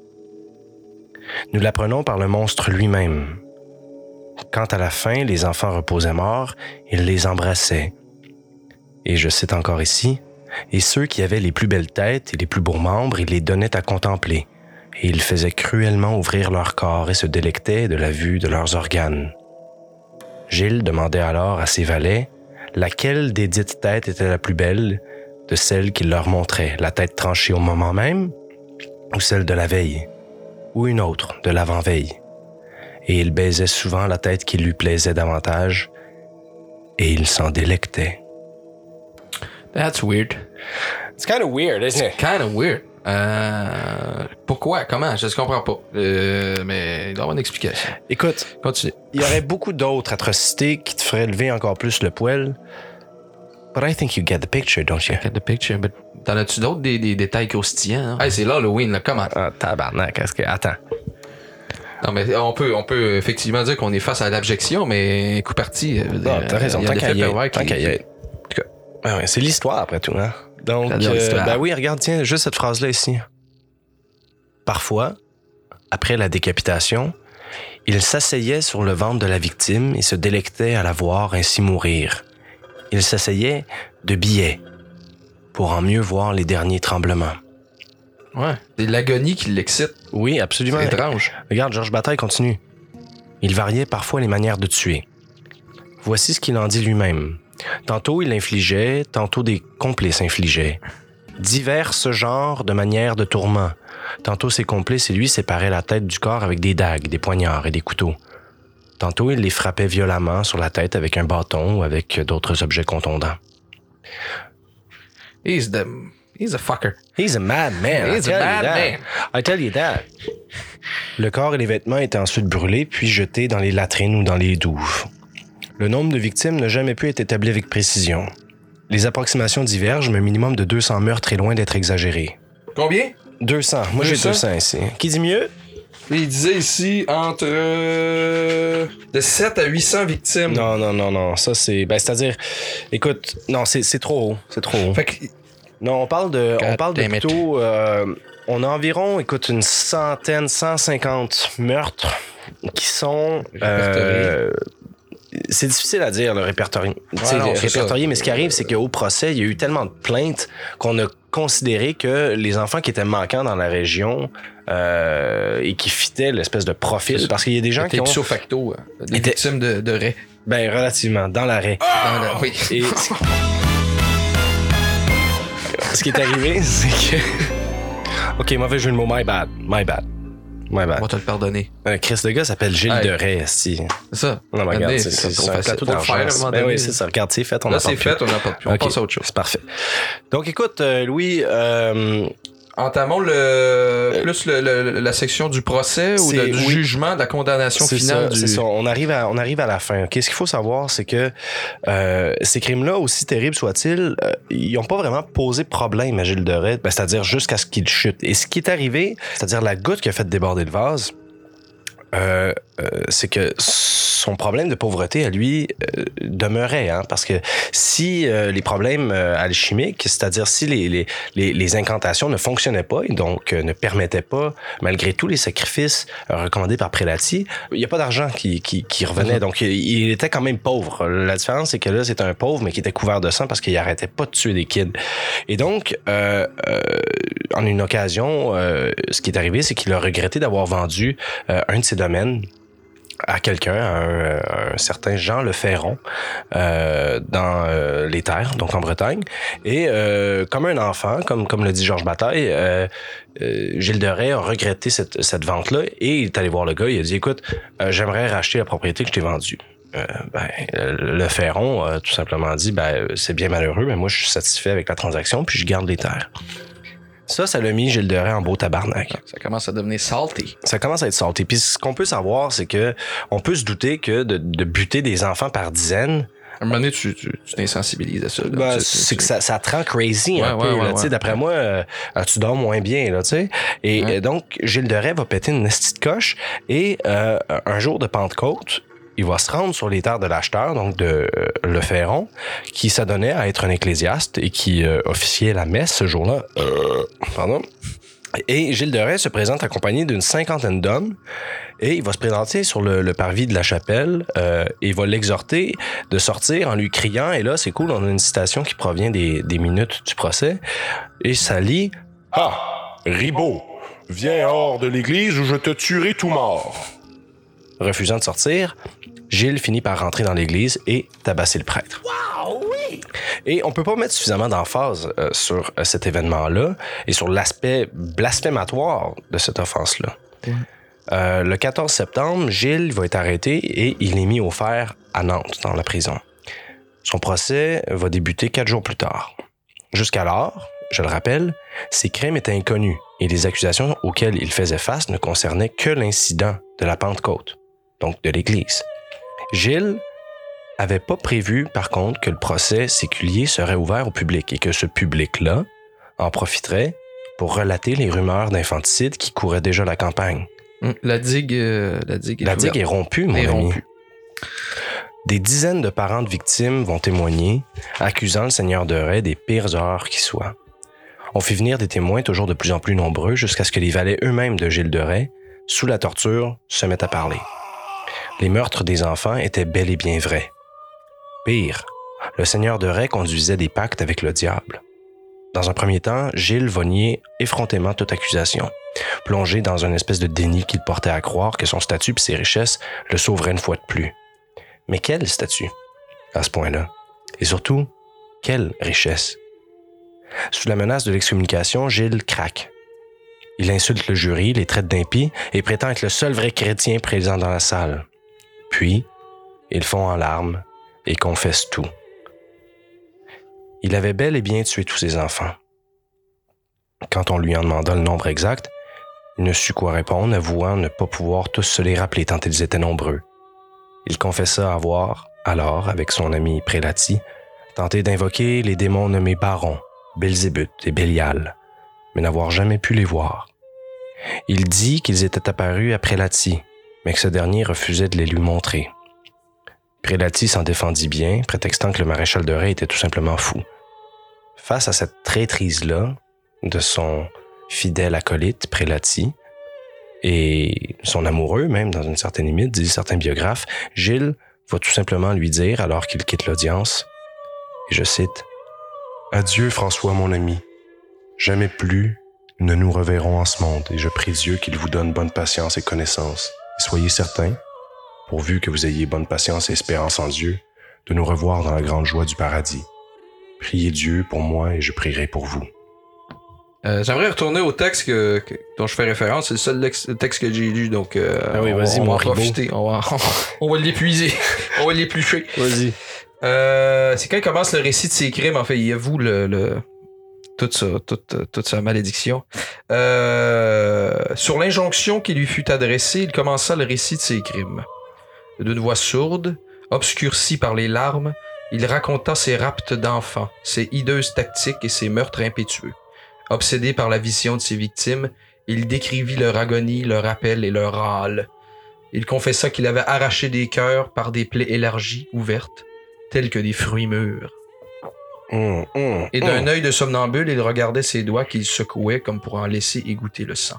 Nous l'apprenons par le monstre lui-même. Quand à la fin les enfants reposaient morts, il les embrassait. Et je cite encore ici, et ceux qui avaient les plus belles têtes et les plus beaux membres, il les donnait à contempler, et ils faisaient cruellement ouvrir leur corps et se délectaient de la vue de leurs organes. Gilles demandait alors à ses valets laquelle des dites têtes était la plus belle de celle qu'il leur montrait, la tête tranchée au moment même, ou celle de la veille, ou une autre de l'avant-veille. Et il baisait souvent la tête qui lui plaisait davantage, et il s'en délectait. That's weird. It's kind of weird, isn't it? Kind of weird. Euh, pourquoi? Comment? Je ne comprends pas. Euh, mais il doit y avoir une explication. Écoute, Continue. il y aurait beaucoup d'autres atrocités qui te feraient lever encore plus le poil. But I think you get the picture, don't you? Get the picture. But t'en as-tu d'autres des, des détails croustillants? hein? Hey, c'est l'Halloween, là. Comment? Ah, tabarnak, est-ce que... Attends. Non, mais on peut, on peut effectivement dire qu'on est face à l'abjection, mais coup parti. Non, t'as raison, il y a tant des qu'à faits y être. En tout cas, ouais, ouais, c'est l'histoire après tout, hein? Donc, euh, ben oui, regarde, tiens, juste cette phrase-là ici. Parfois, après la décapitation, il s'asseyait sur le ventre de la victime et se délectait à la voir ainsi mourir. Il s'asseyait de biais pour en mieux voir les derniers tremblements. Ouais. C'est l'agonie qui l'excite. Oui, absolument. C'est étrange. Regarde, Georges Bataille continue. Il variait parfois les manières de tuer. Voici ce qu'il en dit lui-même. Tantôt il infligeait, tantôt des complices infligeaient. Divers genres de manières de tourment. Tantôt ses complices et lui séparaient la tête du corps avec des dagues, des poignards et des couteaux. Tantôt il les frappait violemment sur la tête avec un bâton ou avec d'autres objets contondants. He's the. He's a fucker. He's a mad man. I He's a mad man. I tell you that. Le corps et les vêtements étaient ensuite brûlés puis jetés dans les latrines ou dans les douves. Le nombre de victimes n'a jamais pu être établi avec précision. Les approximations divergent, mais un minimum de 200 meurtres est loin d'être exagéré. Combien? 200. Moi, j'ai 200? 200 ici. Qui dit mieux? Il disait ici entre. euh, de 7 à 800 victimes. Non, non, non, non. Ça, c'est... Ben, c'est-à-dire... Écoute, non, c'est c'est trop haut. C'est trop haut. Fait que. Non, on parle de, on parle de plutôt. euh, on a environ, écoute, une centaine, 150 meurtres qui sont. euh, c'est difficile à dire, le répertorié. Répertorié, mais ce qui arrive, c'est qu'au procès, il y a eu tellement de plaintes qu'on a considéré que les enfants qui étaient manquants dans la région euh, et qui fitaient l'espèce de profil, parce qu'il y a des gens qui ont. ipso facto. euh, Des victimes de, de raie. Ben, relativement, dans l'arrêt. Dans le- oui. Et ce qui est arrivé, c'est que. Ok, mauvais jeu de mots, my bad. My bad. My On bad. va te le pardonner. Un Chris de gars s'appelle Gilles Hey. de Ray, si. C'est ça. Non, mais regarde, c'est un plateau d'argent. Ben oui, c'est ça. Regarde, c'est fait, on Là, en c'est fait, on n'en parle plus. On Ok, passe à autre chose. C'est parfait. Donc, écoute, euh, Louis, euh, Entamons le, plus le- le- la section du procès ou de- du oui. jugement, de la condamnation c'est finale ça, du. ça. On arrive à, on arrive à la fin. ok? Ce qu'il faut savoir, c'est que euh, ces crimes-là, aussi terribles soient-ils, euh, ils n'ont pas vraiment posé problème à Gilles de ben, c'est-à-dire jusqu'à ce qu'il chute. Et ce qui est arrivé, c'est-à-dire la goutte qui a fait déborder le vase, euh, euh, c'est que son problème de pauvreté à lui euh, demeurait, hein, parce que si euh, les problèmes euh, alchimiques, c'est-à-dire si les, les, les, les incantations ne fonctionnaient pas et donc ne permettaient pas, malgré tous les sacrifices recommandés par Prelati, il n'y a pas d'argent qui, qui, qui revenait, donc il, il était quand même pauvre. La différence, c'est que là, c'est un pauvre, mais qui était couvert de sang parce qu'il arrêtait pas de tuer des kids. Et donc, euh, euh, en une occasion, euh, ce qui est arrivé, c'est qu'il a regretté d'avoir vendu euh, un de ses domaines à quelqu'un, à un, certain Jean Le Ferron, euh, dans euh, les terres, donc en Bretagne. Et euh, comme un enfant, comme, comme le dit Georges Bataille, Gilles de Rais a regretté cette, cette vente-là et il est allé voir le gars, il a dit, écoute, j'aimerais racheter la propriété que je t'ai vendue. Euh, ben, le Ferron a tout simplement dit, ben, c'est bien malheureux, mais moi, je suis satisfait avec la transaction, puis je garde les terres. Ça, ça l'a mis Gilles de Rais en beau tabarnak Ça commence à devenir salty. ça commence à être salté. Puis ce qu'on peut savoir, c'est que on peut se douter que de, de buter des enfants par dizaines, À un moment donné, tu tu- tu t'insensibilises à ça. ben, c'est que ça, ça te rend crazy un peu. ouais, là, ouais, tu sais, ouais. D'après moi, euh, tu dors moins bien. Là, tu sais. et euh, donc, Gilles de Rais va péter une petite coche et euh, un jour de Pentecôte, il va se rendre sur les terres de l'acheteur, donc de euh, Le Ferron, qui s'adonnait à être un ecclésiaste et qui euh, officiait la messe ce jour-là. Euh, pardon. Et Gilles de Rais se présente accompagné d'une cinquantaine d'hommes et il va se présenter sur le, parvis de la chapelle euh, et il va l'exhorter de sortir en lui criant, et là c'est cool, on a une citation qui provient des, des minutes du procès, et ça lit Ah, Ribaud, viens hors de l'église ou je te tuerai tout mort. Refusant de sortir, Gilles finit par rentrer dans l'église et tabasser le prêtre. Et on peut pas mettre suffisamment d'emphase euh, sur euh, cet événement-là et sur l'aspect blasphématoire de cette offense-là. Euh, le 14 septembre, Gilles va être arrêté et il est mis au fer à Nantes, dans la prison. Son procès va débuter quatre jours plus tard. Jusqu'alors, Je le rappelle, ses crimes étaient inconnus et les accusations auxquelles il faisait face ne concernaient que l'incident de la Pentecôte, donc de l'Église. Gilles avait pas prévu, par contre, que le procès séculier serait ouvert au public et que ce public-là en profiterait pour relater les rumeurs d'infanticide qui couraient déjà la campagne. Hum, La digue, euh, la digue est La digue ouverte. est rompue, mon Est ami. rompue. Des dizaines de parents de victimes vont témoigner, accusant le seigneur de Ray des pires horreurs qui soient. On fit venir des témoins toujours de plus en plus nombreux jusqu'à ce que les valets eux-mêmes de Gilles de Rais, sous la torture, se mettent à parler. Les meurtres des enfants étaient bel et bien vrais. Pire, le seigneur de Ray conduisait des pactes avec le diable. Dans un premier temps, Gilles va nier effrontément toute accusation, plongé dans une espèce de déni qu'il portait à croire que son statut et ses richesses le sauveraient une fois de plus. Mais quel statut à ce point-là? Et surtout, quelle richesse? Sous la menace de l'excommunication, Gilles craque. Il insulte le jury, les traite d'impies et prétend être le seul vrai chrétien présent dans la salle. Puis, il fond en larmes et confesse tout. Il avait bel et bien tué tous ses enfants. Quand on lui en demanda le nombre exact, il ne sut quoi répondre, avouant ne pas pouvoir tous se les rappeler tant ils étaient nombreux. Il confessa avoir, alors, avec son ami Prélati, tenté d'invoquer les démons nommés Baron, Belzébuth et Bélial, mais n'avoir jamais pu les voir. Il dit qu'ils étaient apparus à Prélati, mais que ce dernier refusait de les lui montrer. Prélati s'en défendit bien, prétextant que le maréchal de Ray était tout simplement fou. Face à cette traîtrise-là de son fidèle acolyte Prélati, et son amoureux, même dans une certaine limite, disent certains biographes, Gilles va tout simplement lui dire, alors qu'il quitte l'audience, et je cite, Adieu François mon ami, jamais plus ne nous reverrons en ce monde, et je prie Dieu qu'il vous donne bonne patience et connaissance, soyez certains, pourvu que vous ayez bonne patience et espérance en Dieu, de nous revoir dans la grande joie du paradis. Priez Dieu pour moi et je prierai pour vous. Euh, J'aimerais retourner au texte que, que- dont je fais référence. C'est le seul lex- texte que j'ai lu, donc euh, Ah oui, on, va- vas-y, on mon va en profiter. On va, on va l'épuiser. on va l'éplucher. Vas-y. Euh, c'est quand il commence le récit de ses crimes, en fait, il avoue le, le- toute, sa, toute, toute sa malédiction. Euh, sur l'injonction qui lui fut adressée, il commença le récit de ses crimes. D'une voix sourde, obscurcie par les larmes, il raconta ses raptes d'enfants, ses hideuses tactiques et ses meurtres impétueux. Obsédé par la vision de ses victimes, il décrivit leur agonie, leur appel et leur râle. Il confessa qu'il avait arraché des cœurs par des plaies élargies, ouvertes, tels que des fruits mûrs. Hum, hum, Et d'un hum. œil de somnambule, il regardait ses doigts qu'il secouait comme pour en laisser égoutter le sang.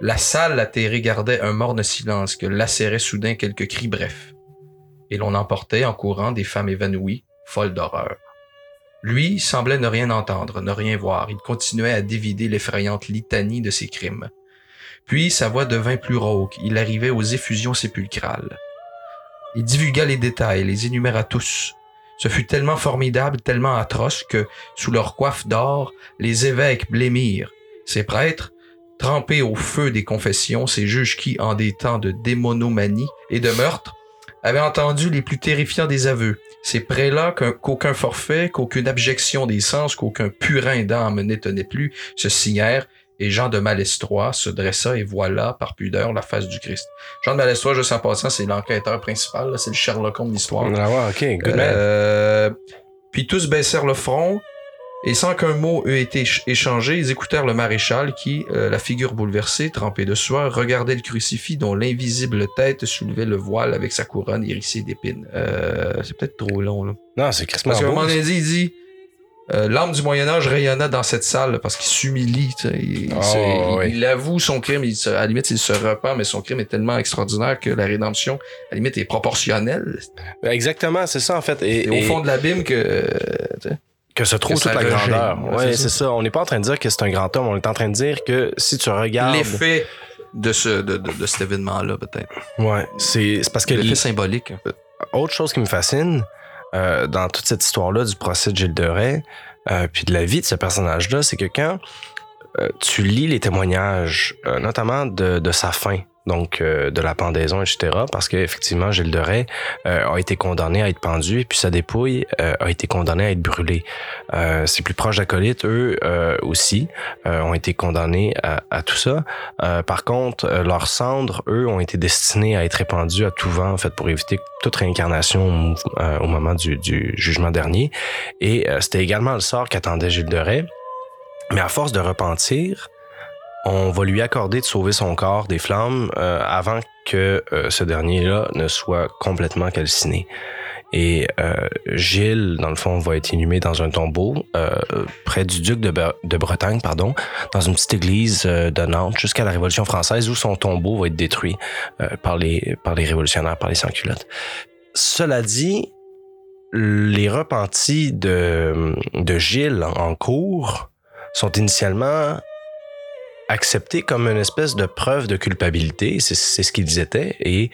La salle atterrée gardait un morne silence que lacérait soudain quelques cris brefs. Et l'on emportait en courant des femmes évanouies, folles d'horreur. Lui semblait ne rien entendre, ne rien voir. Il continuait à dévider l'effrayante litanie de ses crimes. Puis sa voix devint plus rauque. Il arrivait aux effusions sépulcrales. Il divulgua les détails, les énuméra tous. Ce fut tellement formidable, tellement atroce que, sous leur coiffe d'or, les évêques blêmirent. Ces prêtres, trempés au feu des confessions, ces juges qui, en des temps de démonomanie et de meurtre, avaient entendu les plus terrifiants des aveux. Ces prélats qu'aucun forfait, qu'aucune abjection des sens, qu'aucun purin d'âme n'étonnait plus, se signèrent, et Jean de Malestroit se dressa et voilà, par pudeur, la face du Christ. Jean de Malestroit, juste en passant, c'est l'enquêteur principal, c'est le Sherlock Holmes de l'histoire. Ah ouais, ok, good man. Euh, puis tous baissèrent le front, et sans qu'un mot eût été éch- échangé, ils écoutèrent le maréchal qui, euh, la figure bouleversée, trempée de sueur, regardait le crucifix dont l'invisible tête soulevait le voile avec sa couronne hérissée d'épines. Euh, c'est peut-être trop long, là. Non, c'est Christmas Parce qu'à un moment donné, il dit... euh, L'âme du Moyen-Âge rayonna dans cette salle parce qu'il s'humilie. Il, Ah, il- avoue son crime. Il se- à la limite, il se repent, mais son crime est tellement extraordinaire que la rédemption, à la limite, est proportionnelle. Exactement, c'est ça en fait. Et, Et au et fond de l'abîme que... euh, que se trouve que toute la grandeur. Ouais, c'est ça. On n'est pas en train de dire que c'est un grand homme. On est en train de dire que si tu regardes. l'effet de ce de, de, de cet événement-là, peut-être. Ouais, c'est c'est parce que L'effet symbolique. autre chose qui me fascine euh, dans toute cette histoire-là du procès de Gilles de euh, puis de la vie de ce personnage-là, c'est que quand euh, tu lis les témoignages, notamment de sa fin, donc euh, de la pendaison, etc. Parce qu'effectivement, Gilles de Rais euh, a été condamné à être pendu puis sa dépouille euh, a été condamnée à être brûlée. Euh, ses plus proches acolytes, eux aussi, ont été condamnés à, tout ça. Par contre, leurs cendres, eux, ont été destinées à être répandues à tout vent, en fait, pour éviter toute réincarnation au, au moment du, du jugement dernier. Et c'était également le sort qu'attendait Gilles de Rais. Mais à force de repentir, on va lui accorder de sauver son corps des flammes euh, avant que euh, ce dernier-là ne soit complètement calciné. Et euh, Gilles, dans le fond, va être inhumé dans un tombeau près du duc de, de Bretagne, pardon, dans une petite église de Nantes jusqu'à la Révolution française où son tombeau va être détruit par, les, par les révolutionnaires, par les sans-culottes. Cela dit, les repentis de, de Gilles en cours sont initialement acceptés comme une espèce de preuve de culpabilité. C'est ce qu'ils étaient. Et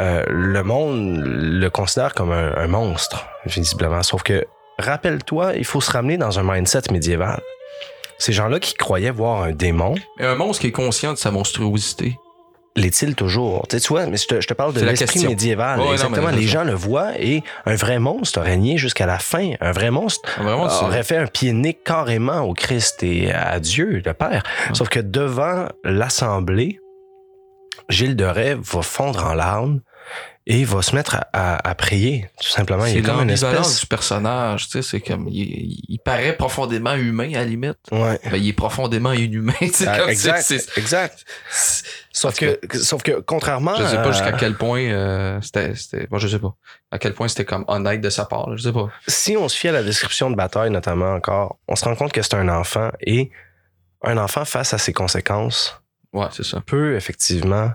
euh, le monde le considère comme un, monstre, visiblement. Sauf que, rappelle-toi, il faut se ramener dans un mindset médiéval. Ces gens-là qui croyaient voir un démon, un monstre qui est conscient de sa monstruosité. L'est-il toujours? Tu sais, tu vois, mais je te, je te parle de l'esprit médiéval. Non, Exactement. les gens le voient et un vrai monstre a régné jusqu'à la fin. Un vrai monstre Vraiment, aurait fait un pied nez carrément au Christ et à Dieu, le Père. Sauf que devant l'assemblée, Gilles de Rais va fondre en larmes et va se mettre à, à- à prier, tout simplement. Il est comme une espèce... du personnage, tu sais, c'est comme, il, il paraît profondément humain à la limite. Ouais. Ben, il est profondément inhumain, c'est Ah, comme exact, c'est- c'est- exact. Sauf que, sauf que contrairement Je sais pas à- jusqu'à quel point euh, c'était, c'était, moi je sais pas, à quel point c'était comme honnête de sa part, là, je sais pas. si on se fie à la description de bataille, notamment encore, on se rend compte que c'est un enfant et un enfant face à ses conséquences Ouais, c'est ça. peut effectivement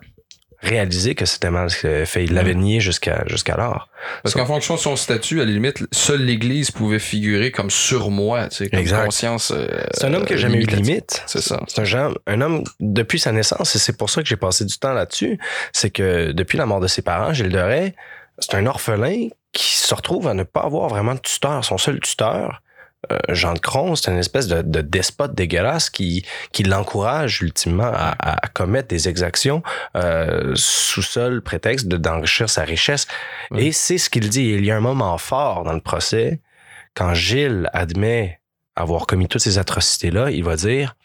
réaliser que c'était mal fait. Il l'avait nié jusqu'à jusqu'alors. Parce qu'en fonction de son statut, à la limite, seule l'Église pouvait figurer comme surmoi, tu sais, comme Exact. conscience. euh, C'est un homme qui n'a jamais eu de limite. C'est ça. C'est un, genre- un homme depuis sa naissance, et c'est pour ça que j'ai passé du temps là-dessus. C'est que depuis la mort de ses parents, Gilles Rais, c'est un orphelin qui se retrouve à ne pas avoir vraiment de tuteur. Son seul tuteur, euh, Jean de Cron, c'est une espèce de, de despote dégueulasse qui, qui l'encourage ultimement à, commettre des exactions euh, sous seul prétexte de- d'enrichir sa richesse. Ouais. Et c'est ce qu'il dit. Il y a un moment fort dans le procès quand Gilles admet avoir commis toutes ces atrocités-là, il va dire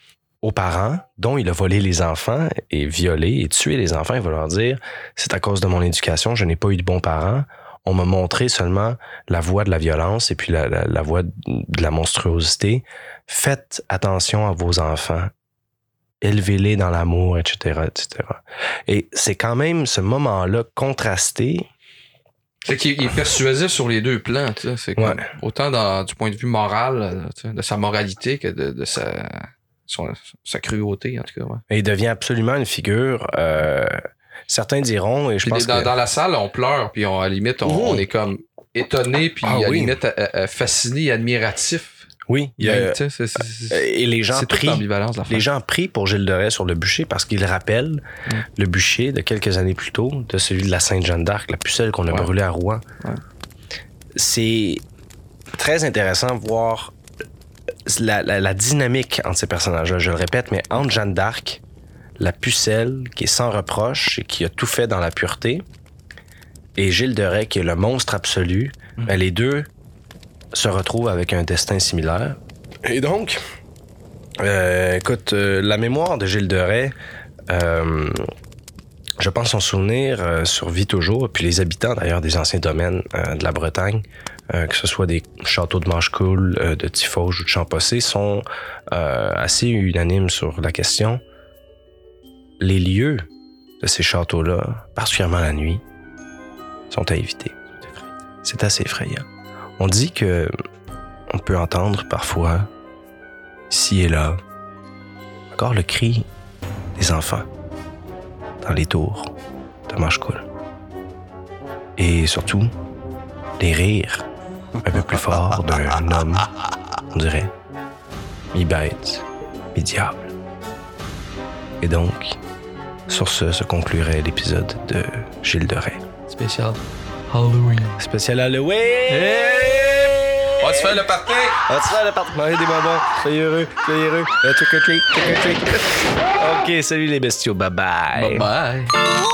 aux parents dont il a volé les enfants et violé et tué les enfants, il va leur dire c'est à cause de mon éducation, je n'ai pas eu de bons parents. On m'a montré seulement la voie de la violence et puis la, la, la voie de la monstruosité. Faites attention à vos enfants. Élevez-les dans l'amour, etc., etc. Et c'est quand même ce moment-là contrasté. C'est qu'il il est persuasif sur les deux plans, tu sais. C'est comme- Ouais. autant dans, du point de vue moral, euh, tu sais, de sa moralité que de, de sa, son- sa cruauté, en tout cas. Ouais. Et il devient absolument une figure. euh, certains diront, et je Puis pense dans, que... dans la salle, on pleure, puis on, à la limite, on, on est comme étonné, puis Ah à la oui. limite euh, euh, fasciné, admiratif. Oui, il y a- c'est- et les gens prient. Les gens prient pour Gilles de Rais sur le bûcher parce qu'il rappelle Mm. le bûcher de quelques années plus tôt, de celui de la Sainte-Jeanne d'Arc, la pucelle qu'on a Ouais. brûlée à Rouen. Ouais. C'est très intéressant de voir la, la- la dynamique entre ces personnages-là. Je le répète, mais entre Jeanne d'Arc, la pucelle qui est sans reproche et qui a tout fait dans la pureté, et Gilles de Rais qui est le monstre absolu, Mm. ben, les deux se retrouvent avec un destin similaire. Et donc, euh, écoute, euh, la mémoire de Gilles de Rais, euh, je pense son souvenir euh, survit toujours. Puis les habitants, d'ailleurs, des anciens domaines euh, de la Bretagne, euh, que ce soit des châteaux de Manchecoul, euh, de Tifauge ou de Champossé, sont euh, assez unanimes sur la question. Les lieux de ces châteaux-là, particulièrement la nuit, sont à éviter. C'est assez effrayant. On dit que on peut entendre parfois, ici et là, encore le cri des enfants dans les tours de Manchecoul. Et surtout, les rires un peu plus forts d'un homme, on dirait, mi-bête, mi-diable. Et donc, sur ce se conclurait l'épisode de Gilles de Rais. Spécial Halloween. Spécial Halloween! On va se faire le party! On va se faire le party. Manger des bonbons. Soyez heureux. Soyez heureux. Trick or treat. Trick or treat. OK, salut les bestiaux. Bye bye. Bye bye.